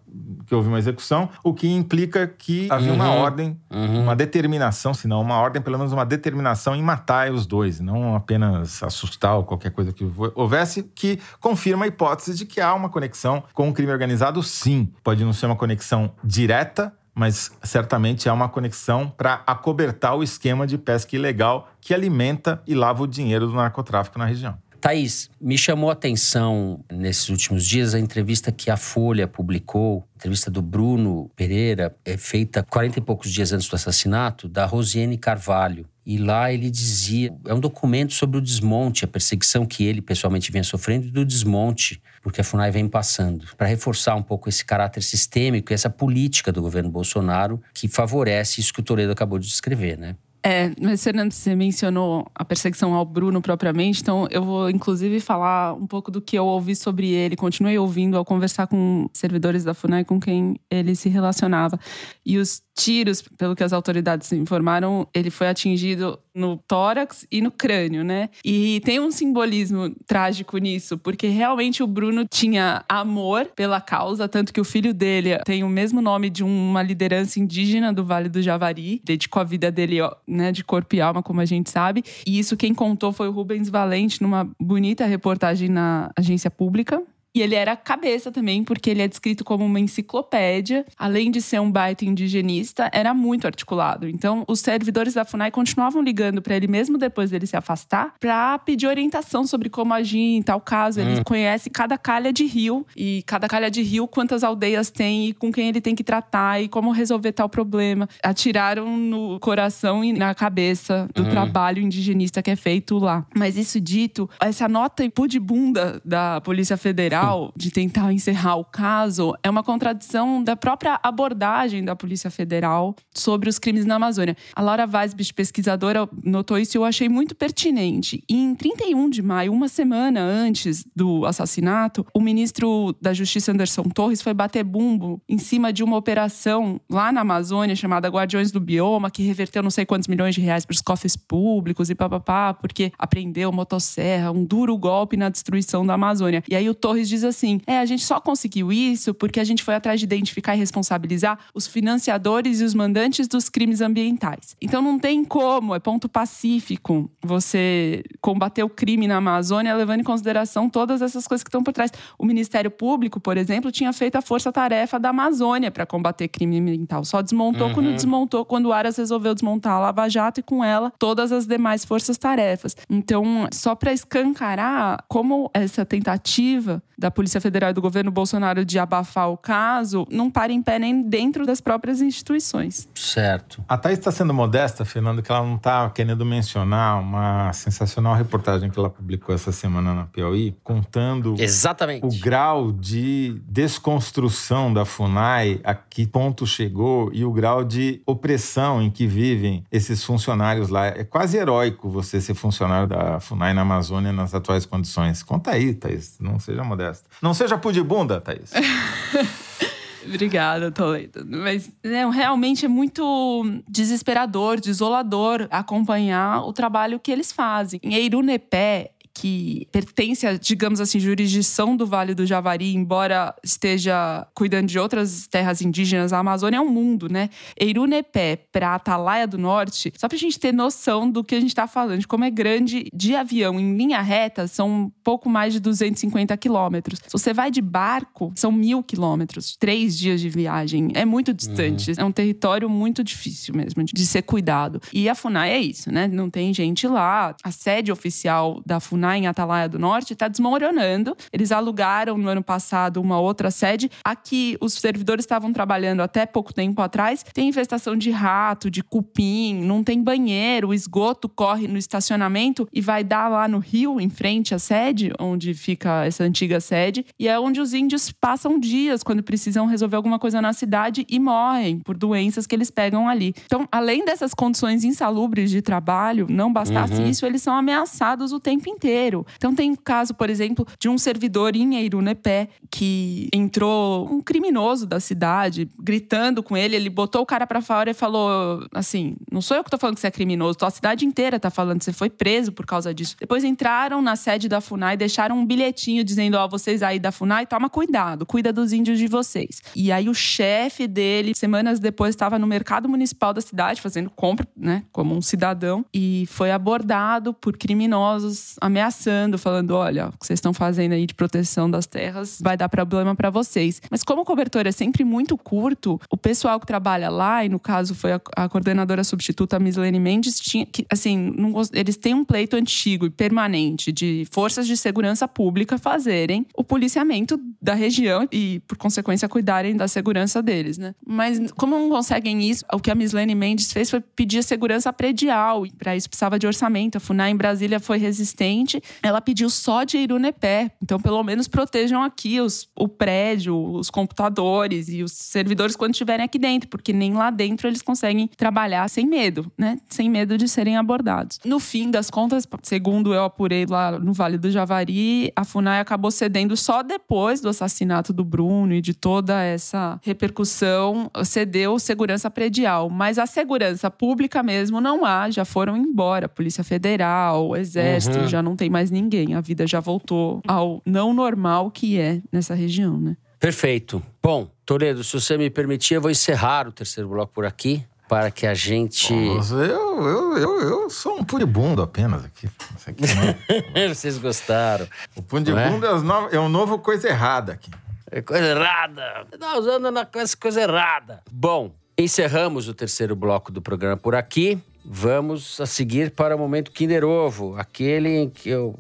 que houve uma execução, o que implica que havia uhum. uma ordem, uhum. uma determinação, se não uma ordem, pelo menos uma determinação em matar os dois, não apenas assustar ou qualquer coisa que houvesse, que confirma a hipótese de que há uma conexão com o crime organizado, sim. Pode não ser uma conexão direta, mas certamente há uma conexão para acobertar o esquema de pesca ilegal que alimenta e lava o dinheiro do narcotráfico na região. Thaís, me chamou a atenção nesses últimos dias a entrevista que a Folha publicou, entrevista do Bruno Pereira, é feita 40 e poucos dias antes do assassinato, da Rosiane Carvalho. E lá ele dizia, é um documento sobre o desmonte, a perseguição que ele pessoalmente vinha sofrendo do desmonte, porque a FUNAI vem passando, para reforçar um pouco esse caráter sistêmico e essa política do governo Bolsonaro que favorece isso que o Toledo acabou de descrever, né? É, mas Fernando, você mencionou a perseguição ao Bruno propriamente, então eu vou inclusive falar um pouco do que eu ouvi sobre ele, continuei ouvindo ao conversar com servidores da FUNAI com quem ele se relacionava. E os tiros, pelo que as autoridades informaram, ele foi atingido no tórax e no crânio, né? E tem um simbolismo trágico nisso, porque realmente o Bruno tinha amor pela causa, tanto que o filho dele tem o mesmo nome de uma liderança indígena do Vale do Javari, dedicou a vida dele, né, de corpo e alma, como a gente sabe. E isso quem contou foi o Rubens Valente numa bonita reportagem na agência pública. E ele era cabeça também, porque ele é descrito como uma enciclopédia. Além de ser um baita indigenista, era muito articulado. Então, os servidores da FUNAI continuavam ligando para ele, mesmo depois dele se afastar, para pedir orientação sobre como agir em tal caso. Ele hum. conhece cada calha de rio e cada calha de rio, quantas aldeias tem e com quem ele tem que tratar e como resolver tal problema. Atiraram no coração e na cabeça do hum. trabalho indigenista que é feito lá. Mas isso dito, essa nota bunda da Polícia Federal de tentar encerrar o caso é uma contradição da própria abordagem da Polícia Federal sobre os crimes na Amazônia. A Laura Weisbich, pesquisadora, notou isso e eu achei muito pertinente. E em 31 de maio, uma semana antes do assassinato, o ministro da Justiça Anderson Torres foi bater bumbo em cima de uma operação lá na Amazônia chamada Guardiões do Bioma, que reverteu não sei quantos milhões de reais para os cofres públicos e papapá, porque apreendeu motosserra, um duro golpe na destruição da Amazônia. E aí o Torres diz assim: é, a gente só conseguiu isso porque a gente foi atrás de identificar e responsabilizar os financiadores e os mandantes dos crimes ambientais. Então não tem como, é ponto pacífico você combater o crime na Amazônia levando em consideração todas essas coisas que estão por trás. O Ministério Público, por exemplo, tinha feito a força-tarefa da Amazônia para combater crime ambiental. Só desmontou uhum. quando desmontou, quando o Aras resolveu desmontar a Lava Jato e com ela todas as demais forças-tarefas. Então, só para escancarar como essa tentativa da Polícia Federal e do governo Bolsonaro de abafar o caso não para em pé nem dentro das próprias instituições. Certo. A Thaís está sendo modesta, Fernando, que ela não está querendo mencionar uma sensacional reportagem que ela publicou essa semana na Piauí, contando Exatamente. o grau de desconstrução da FUNAI, a que ponto chegou e o grau de opressão em que vivem esses funcionários lá. É quase heróico você ser funcionário da FUNAI na Amazônia nas atuais condições. Conta aí, Thaís, não seja modesta. Não seja bunda, Thaís. Obrigada, Toledo. Mas né, realmente é muito desesperador, desolador acompanhar o trabalho que eles fazem. Em Eirunepé, que pertence a, digamos assim, jurisdição do Vale do Javari, embora esteja cuidando de outras terras indígenas, a Amazônia é um mundo, né? Eirunepé para Atalaia do Norte, só pra gente ter noção do que a gente tá falando, de como é grande de avião em linha reta, são um pouco mais de 250 quilômetros. Se você vai de barco, são mil quilômetros, três dias de viagem. É muito distante, uhum. é um território muito difícil mesmo de, de ser cuidado. E a FUNAI é isso, né? Não tem gente lá. A sede oficial da FUNAI em Atalaia do Norte está desmoronando. Eles alugaram no ano passado uma outra sede. Aqui, os servidores estavam trabalhando até pouco tempo atrás. Tem infestação de rato, de cupim, não tem banheiro, o esgoto corre no estacionamento e vai dar lá no rio, em frente à sede, onde fica essa antiga sede. E é onde os índios passam dias quando precisam resolver alguma coisa na cidade e morrem por doenças que eles pegam ali. Então, além dessas condições insalubres de trabalho, não bastasse uhum. isso, eles são ameaçados o tempo inteiro. Então, tem o caso, por exemplo, de um servidor em Eirunepé que entrou um criminoso da cidade gritando com ele, ele botou o cara para fora e falou assim: "Não sou eu que tô falando que você é criminoso, a cidade inteira tá falando que você foi preso por causa disso". Depois entraram na sede da FUNAI, deixaram um bilhetinho dizendo: "Ó, oh, vocês aí da FUNAI, toma cuidado, cuida dos índios de vocês". E aí o chefe dele, semanas depois, estava no mercado municipal da cidade fazendo compra, né, como um cidadão, e foi abordado por criminosos ameaçando, falando: olha, o que vocês estão fazendo aí de proteção das terras vai dar problema para vocês. Mas como o cobertor é sempre muito curto, o pessoal que trabalha lá, e no caso foi a, a coordenadora substituta Mislene Mendes, tinha que, assim, não, eles têm um pleito antigo e permanente de forças de segurança pública fazerem o policiamento da região e, por consequência, cuidarem da segurança deles, né? Mas como não conseguem isso, o que a Mislene Mendes fez foi pedir segurança predial, e para isso precisava de orçamento. A FUNAI em Brasília foi resistente, ela pediu só de Irunepé. Então, pelo menos protejam aqui os, o prédio, os computadores e os servidores quando estiverem aqui dentro, porque nem lá dentro eles conseguem trabalhar sem medo, né? Sem medo de serem abordados. No fim das contas, segundo eu apurei lá no Vale do Javari, a FUNAI acabou cedendo só depois do assassinato do Bruno e de toda essa repercussão, cedeu segurança predial. Mas a segurança pública mesmo não há, já foram embora. Polícia Federal, Exército, uhum. já não tem mais ninguém. A vida já voltou ao não normal que é nessa região, né? Perfeito. Bom, Toledo, se você me permitir, eu vou encerrar o terceiro bloco por aqui para que a gente. Nossa, eu, eu, eu, eu sou um punibundo apenas aqui. aqui Vocês gostaram. O punibundo é? É, no... é um novo coisa errada aqui. É coisa errada. Tá usando na coisa errada. Bom, encerramos o terceiro bloco do programa por aqui. Vamos a seguir para o momento Kinder Ovo, aquele em que eu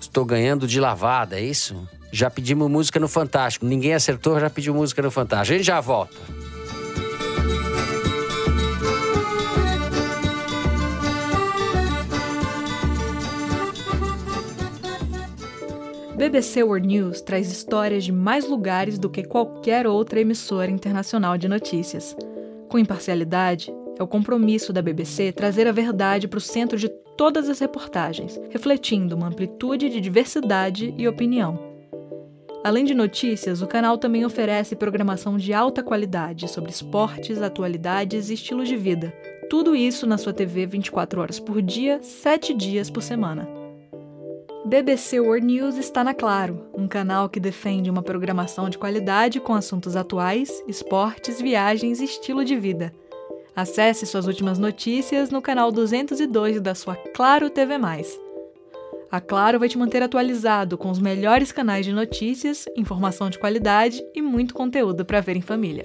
estou ganhando de lavada, é isso? Já pedimos música no Fantástico. Ninguém acertou, já pediu música no Fantástico. A gente já volta. BBC World News traz histórias de mais lugares do que qualquer outra emissora internacional de notícias. Com imparcialidade, é o compromisso da BBC trazer a verdade para o centro de todas as reportagens, refletindo uma amplitude de diversidade e opinião. Além de notícias, o canal também oferece programação de alta qualidade sobre esportes, atualidades e estilo de vida. Tudo isso na sua TV 24 horas por dia, 7 dias por semana. BBC World News está na Claro, um canal que defende uma programação de qualidade com assuntos atuais, esportes, viagens e estilo de vida. Acesse suas últimas notícias no canal 202 da sua Claro TV+. A Claro vai te manter atualizado com os melhores canais de notícias, informação de qualidade e muito conteúdo para ver em família.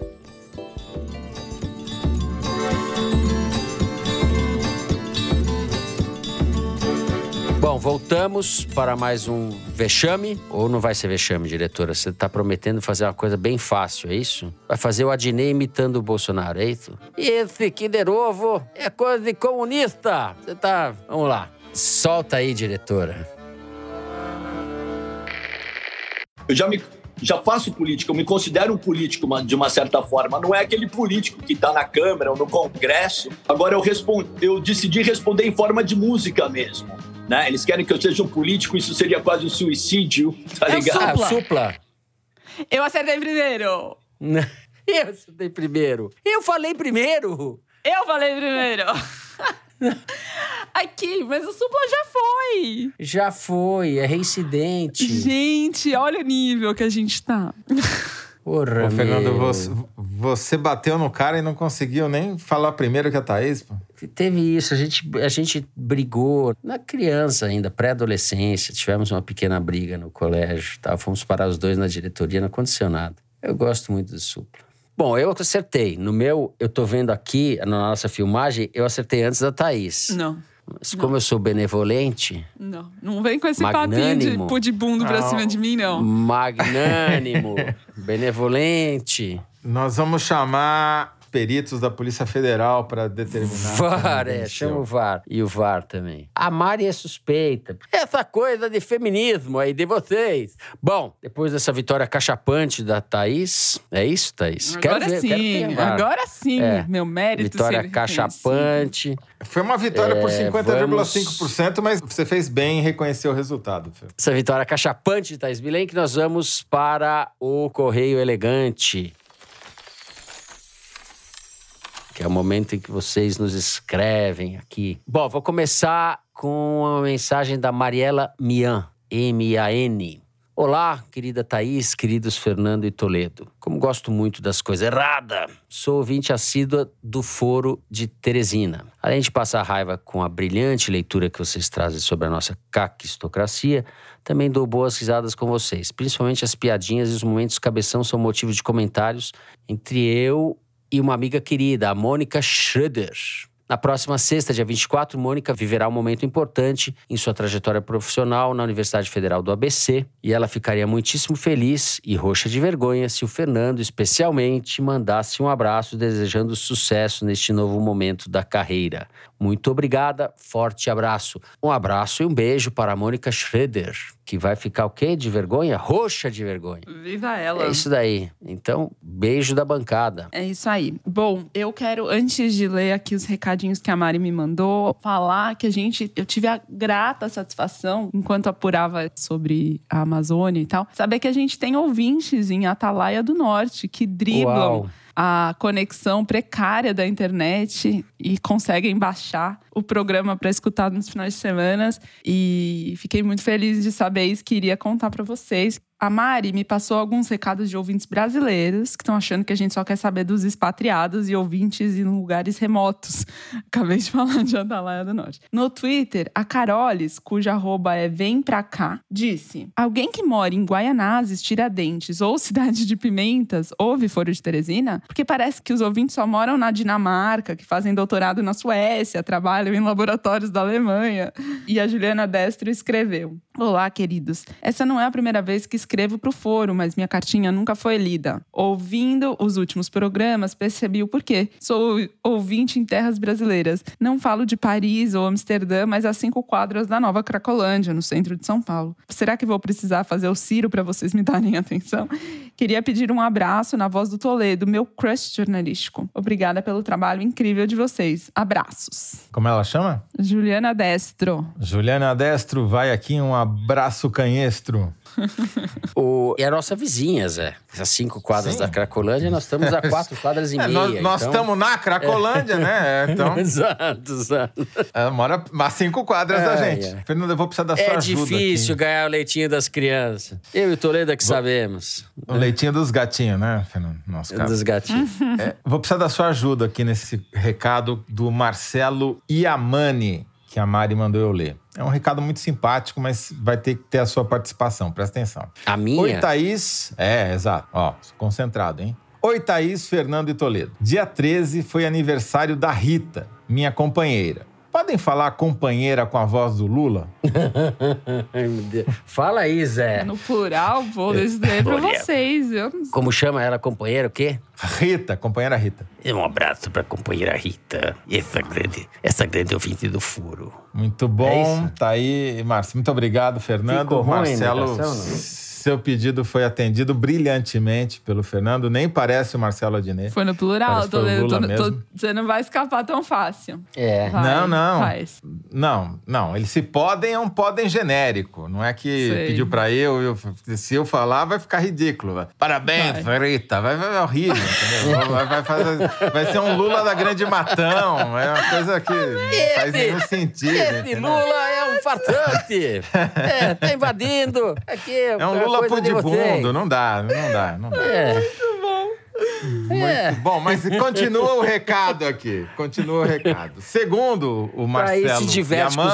Bom, voltamos para mais um vexame. Ou não vai ser vexame, diretora? Você está prometendo fazer uma coisa bem fácil, é isso? Vai fazer o Adnei imitando o Bolsonaro, é isso? E esse Kinder Ovo é coisa de comunista. Você tá. Vamos lá. Solta aí, diretora. Eu já me já faço política, eu me considero um político de uma certa forma. Não é aquele político que está na Câmara ou no Congresso. Agora eu, respondo, eu decidi responder em forma de música mesmo. Né? Eles querem que eu seja um político, isso seria quase um suicídio, tá é ligado? supla. supla. Eu acertei primeiro. eu acertei primeiro. Eu falei primeiro. Eu falei primeiro. Aqui, mas o Supla já foi. Já foi, é reincidente. Gente, olha o nível que a gente tá. Porra, Ô, Fernando, meu. você, você bateu no cara e não conseguiu nem falar primeiro que a Thaís, pô. Teve isso, a gente, a gente brigou na criança ainda, pré-adolescência. Tivemos uma pequena briga no colégio, tá? fomos parar os dois na diretoria, não aconteceu nada. Eu gosto muito do Supla. Bom, eu acertei. No meu, eu tô vendo aqui, na nossa filmagem, eu acertei antes da Thaís. Não, Mas como eu sou benevolente, não. Não vem com esse papinho Magnânimo. de pudibundo pra cima de mim, não. magnânimo, benevolente. Nós vamos chamar peritos da Polícia Federal para determinar. VAR, é, chama o VAR. E o VAR também. A Mari é suspeita. Essa coisa de feminismo aí de vocês. Bom, depois dessa vitória cachapante da Thaís, é isso, Thaís? Agora ver, sim, quero agora sim. É. Meu mérito Vitória ser cachapante. Foi uma vitória por É, 50,5%, mas você fez bem em reconhecer o resultado. Essa vitória cachapante de Thaís Bilenque, nós vamos para o Correio Elegante. Que é o momento em que vocês nos escrevem aqui. Bom, vou começar com uma mensagem da Mariela Mian, M-A-N. Olá, querida Thaís, queridos Fernando e Toledo. Como gosto muito das coisas erradas, sou ouvinte assídua do Foro de Teresina. Além de passar raiva com a brilhante leitura que vocês trazem sobre a nossa caquistocracia, também dou boas risadas com vocês. Principalmente as piadinhas e os momentos cabeção são motivo de comentários entre eu e uma amiga querida, a Mônica Schroeder. Na próxima sexta, dia 24, Mônica viverá um momento importante em sua trajetória profissional na Universidade Federal do ABC e ela ficaria muitíssimo feliz e roxa de vergonha se o Fernando, especialmente, mandasse um abraço desejando sucesso neste novo momento da carreira. Muito obrigada, forte abraço. Um abraço e um beijo para a Mônica Schroeder, que vai ficar o quê? De vergonha? Roxa de vergonha. Viva ela. É isso daí. Então, beijo da bancada. É isso aí. Bom, eu quero, antes de ler aqui os recadinhos que a Mari me mandou, falar que a gente, eu tive a grata satisfação, enquanto apurava sobre a Amazônia e tal, saber que a gente tem ouvintes em Atalaia do Norte que driblam Uau. A conexão precária da internet e conseguem baixar o programa para escutar nos finais de semana. E fiquei muito feliz de saber isso que iria contar para vocês. A Mari me passou alguns recados de ouvintes brasileiros que estão achando que a gente só quer saber dos expatriados e ouvintes em lugares remotos. Acabei de falar de Atalaia do Norte. No Twitter, a Carolis, cuja arroba é Vem Pra Cá, disse: Alguém que mora em Guaianazes, Tiradentes ou Cidade de Pimentas ouve Foro de Teresina? Porque parece que os ouvintes só moram na Dinamarca, que fazem doutorado na Suécia, trabalham em laboratórios da Alemanha. E a Juliana Destro escreveu: Olá, queridos. Essa não é a primeira vez que escrevo pro foro, mas minha cartinha nunca foi lida. Ouvindo os últimos programas, percebi o porquê. Sou ouvinte em terras brasileiras. Não falo de Paris ou Amsterdã, mas a cinco quadras da Nova Cracolândia, no centro de São Paulo. Será que vou precisar fazer o Ciro para vocês me darem atenção? Queria pedir um abraço na voz do Toledo, meu crush jornalístico. Obrigada pelo trabalho incrível de vocês. Abraços. Como ela chama? Juliana Destro. Juliana Destro, vai aqui um abraço canhestro. O, e a nossa vizinha, Zé. Essas cinco quadras Sim. da Cracolândia, nós estamos a quatro quadras e É, meia. nós nós então- estamos na Cracolândia, né? É, Então, exato, exato. ela mora a cinco quadras da Ai, gente. Fernando, eu vou precisar da sua É ajuda. difícil aqui. ganhar o leitinho das crianças. Eu e o Toledo é que sabemos. O leitinho dos gatinhos, né, Fernando? Nosso caso. Dos gatinhos. É, vou precisar da sua ajuda aqui nesse recado do Marcelo Iamani, que a Mari mandou eu ler. É um recado muito simpático, mas vai ter que ter a sua participação. Presta atenção. A minha? Oi, Thaís. É, exato. Ó, concentrado, hein? Oi, Thaís, Fernando e Toledo. Dia 13 foi aniversário da Rita, minha companheira. Podem falar companheira com a voz do Lula? Ai, meu Deus. Fala aí, Zé. No plural, vou ler pra Olha. vocês. Eu não Como chama ela, companheira, o quê? Rita, companheira Rita. Um abraço pra companheira Rita. Essa grande, essa grande ouvinte do furo. Muito É bom. isso? tá aí, Márcio. Muito obrigado, Fernando. Ficou ruim Marcelo não? Seu pedido foi atendido brilhantemente pelo Fernando, nem parece o Marcelo Adnet. Foi no plural, que foi Tô- tô- mesmo. você não vai escapar tão fácil. É. Vai, não, não. faz. Não, não. Ele se podem é um podem genérico. Não é que Sei. pediu pra eu, eu- Se eu falar, vai ficar ridículo. vai. Parabéns, Rita. Vai, vai, vai horrível, entendeu? Vai, vai fazer- vai ser um Lula da Grande Matão. É uma coisa que faz nenhum sentido. Esse entendeu? Lula é um fartante. é, tá invadindo. Aqui É um Lula coisa de pudibundo. vocês. Não dá, não dá, não dá. É. É. Bom, mas continua o recado aqui. Continua o recado. Segundo o Marcelo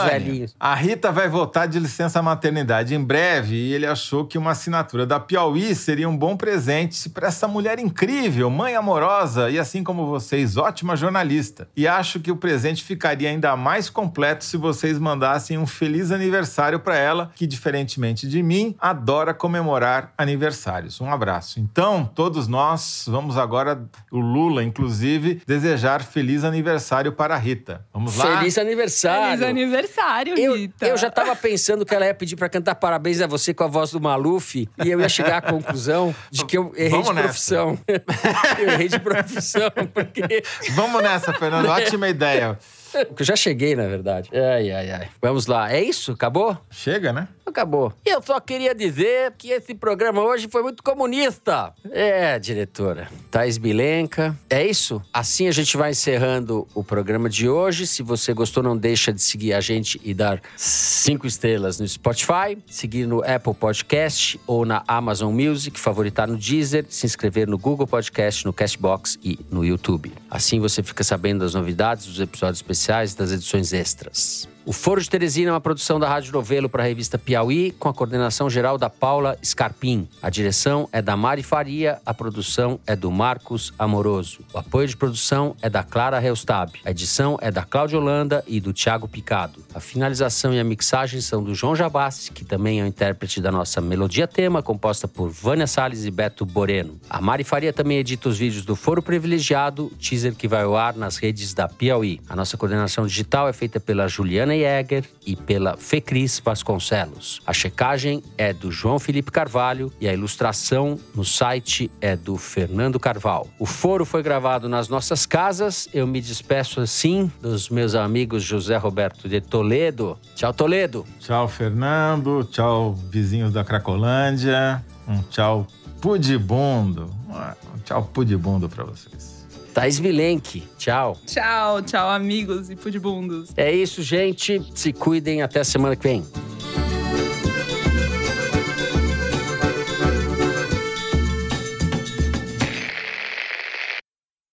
velhinhos. a Rita vai voltar de licença maternidade em breve e ele achou que uma assinatura da Piauí seria um bom presente para essa mulher incrível, mãe amorosa e assim como vocês, ótima jornalista. E acho que o presente ficaria ainda mais completo se vocês mandassem um feliz aniversário para ela, que diferentemente de mim, adora comemorar aniversários. Um abraço. Então, todos nós vamos agora, o Lula inclusive, desejar feliz aniversário para a Rita. Vamos lá? Feliz aniversário. Feliz aniversário, Eu, Rita. eu já tava pensando que ela ia pedir pra cantar parabéns a você com a voz do Maluf e eu ia chegar à conclusão de que eu errei Vamos de nessa. profissão. eu errei de profissão, porque Vamos nessa, Fernando. Ótima ideia. porque eu já cheguei, na verdade. Ai, ai, ai. Vamos lá. É isso? Acabou? Chega, né? Acabou. E eu só queria dizer que esse programa hoje foi muito comunista. É, diretora. Thais Bilenca. É isso? Assim a gente vai encerrando o programa de hoje. Se você gostou, não deixa de seguir a gente e dar cinco estrelas no Spotify, seguir no Apple Podcast ou na Amazon Music, favoritar no Deezer, se inscrever no Google Podcast, no Castbox e no YouTube. Assim você fica sabendo das novidades, dos episódios especiais e das edições extras. O Foro de Teresina é uma produção da Rádio Novelo para a revista Piauí, com a coordenação geral da Paula Scarpim. A direção é da Mari Faria, a produção é do Marcos Amoroso. O apoio de produção é da Clara Reustab. A edição é da Cláudia Holanda e do Tiago Picado. A finalização e a mixagem são do João Jabassi, que também é o intérprete da nossa melodia tema, composta por Vânia Salles e Beto Boreno. A Mari Faria também edita os vídeos do Foro Privilegiado, teaser que vai ao ar nas redes da Piauí. A nossa coordenação digital é feita pela Juliana E pela Fecris Vasconcelos. A checagem é do João Felipe Carvalho e a ilustração no site é do Fernando Carvalho. O foro foi gravado nas nossas casas. Eu me despeço assim dos meus amigos José Roberto de Toledo. Tchau, Toledo. Tchau, Fernando. Tchau, vizinhos da Cracolândia. Um tchau pudibundo. Um tchau pudibundo pra vocês. Thais Vilenque. Tchau. Tchau, tchau, amigos e pudibundos. É isso, gente. Se cuidem. Até a semana que vem.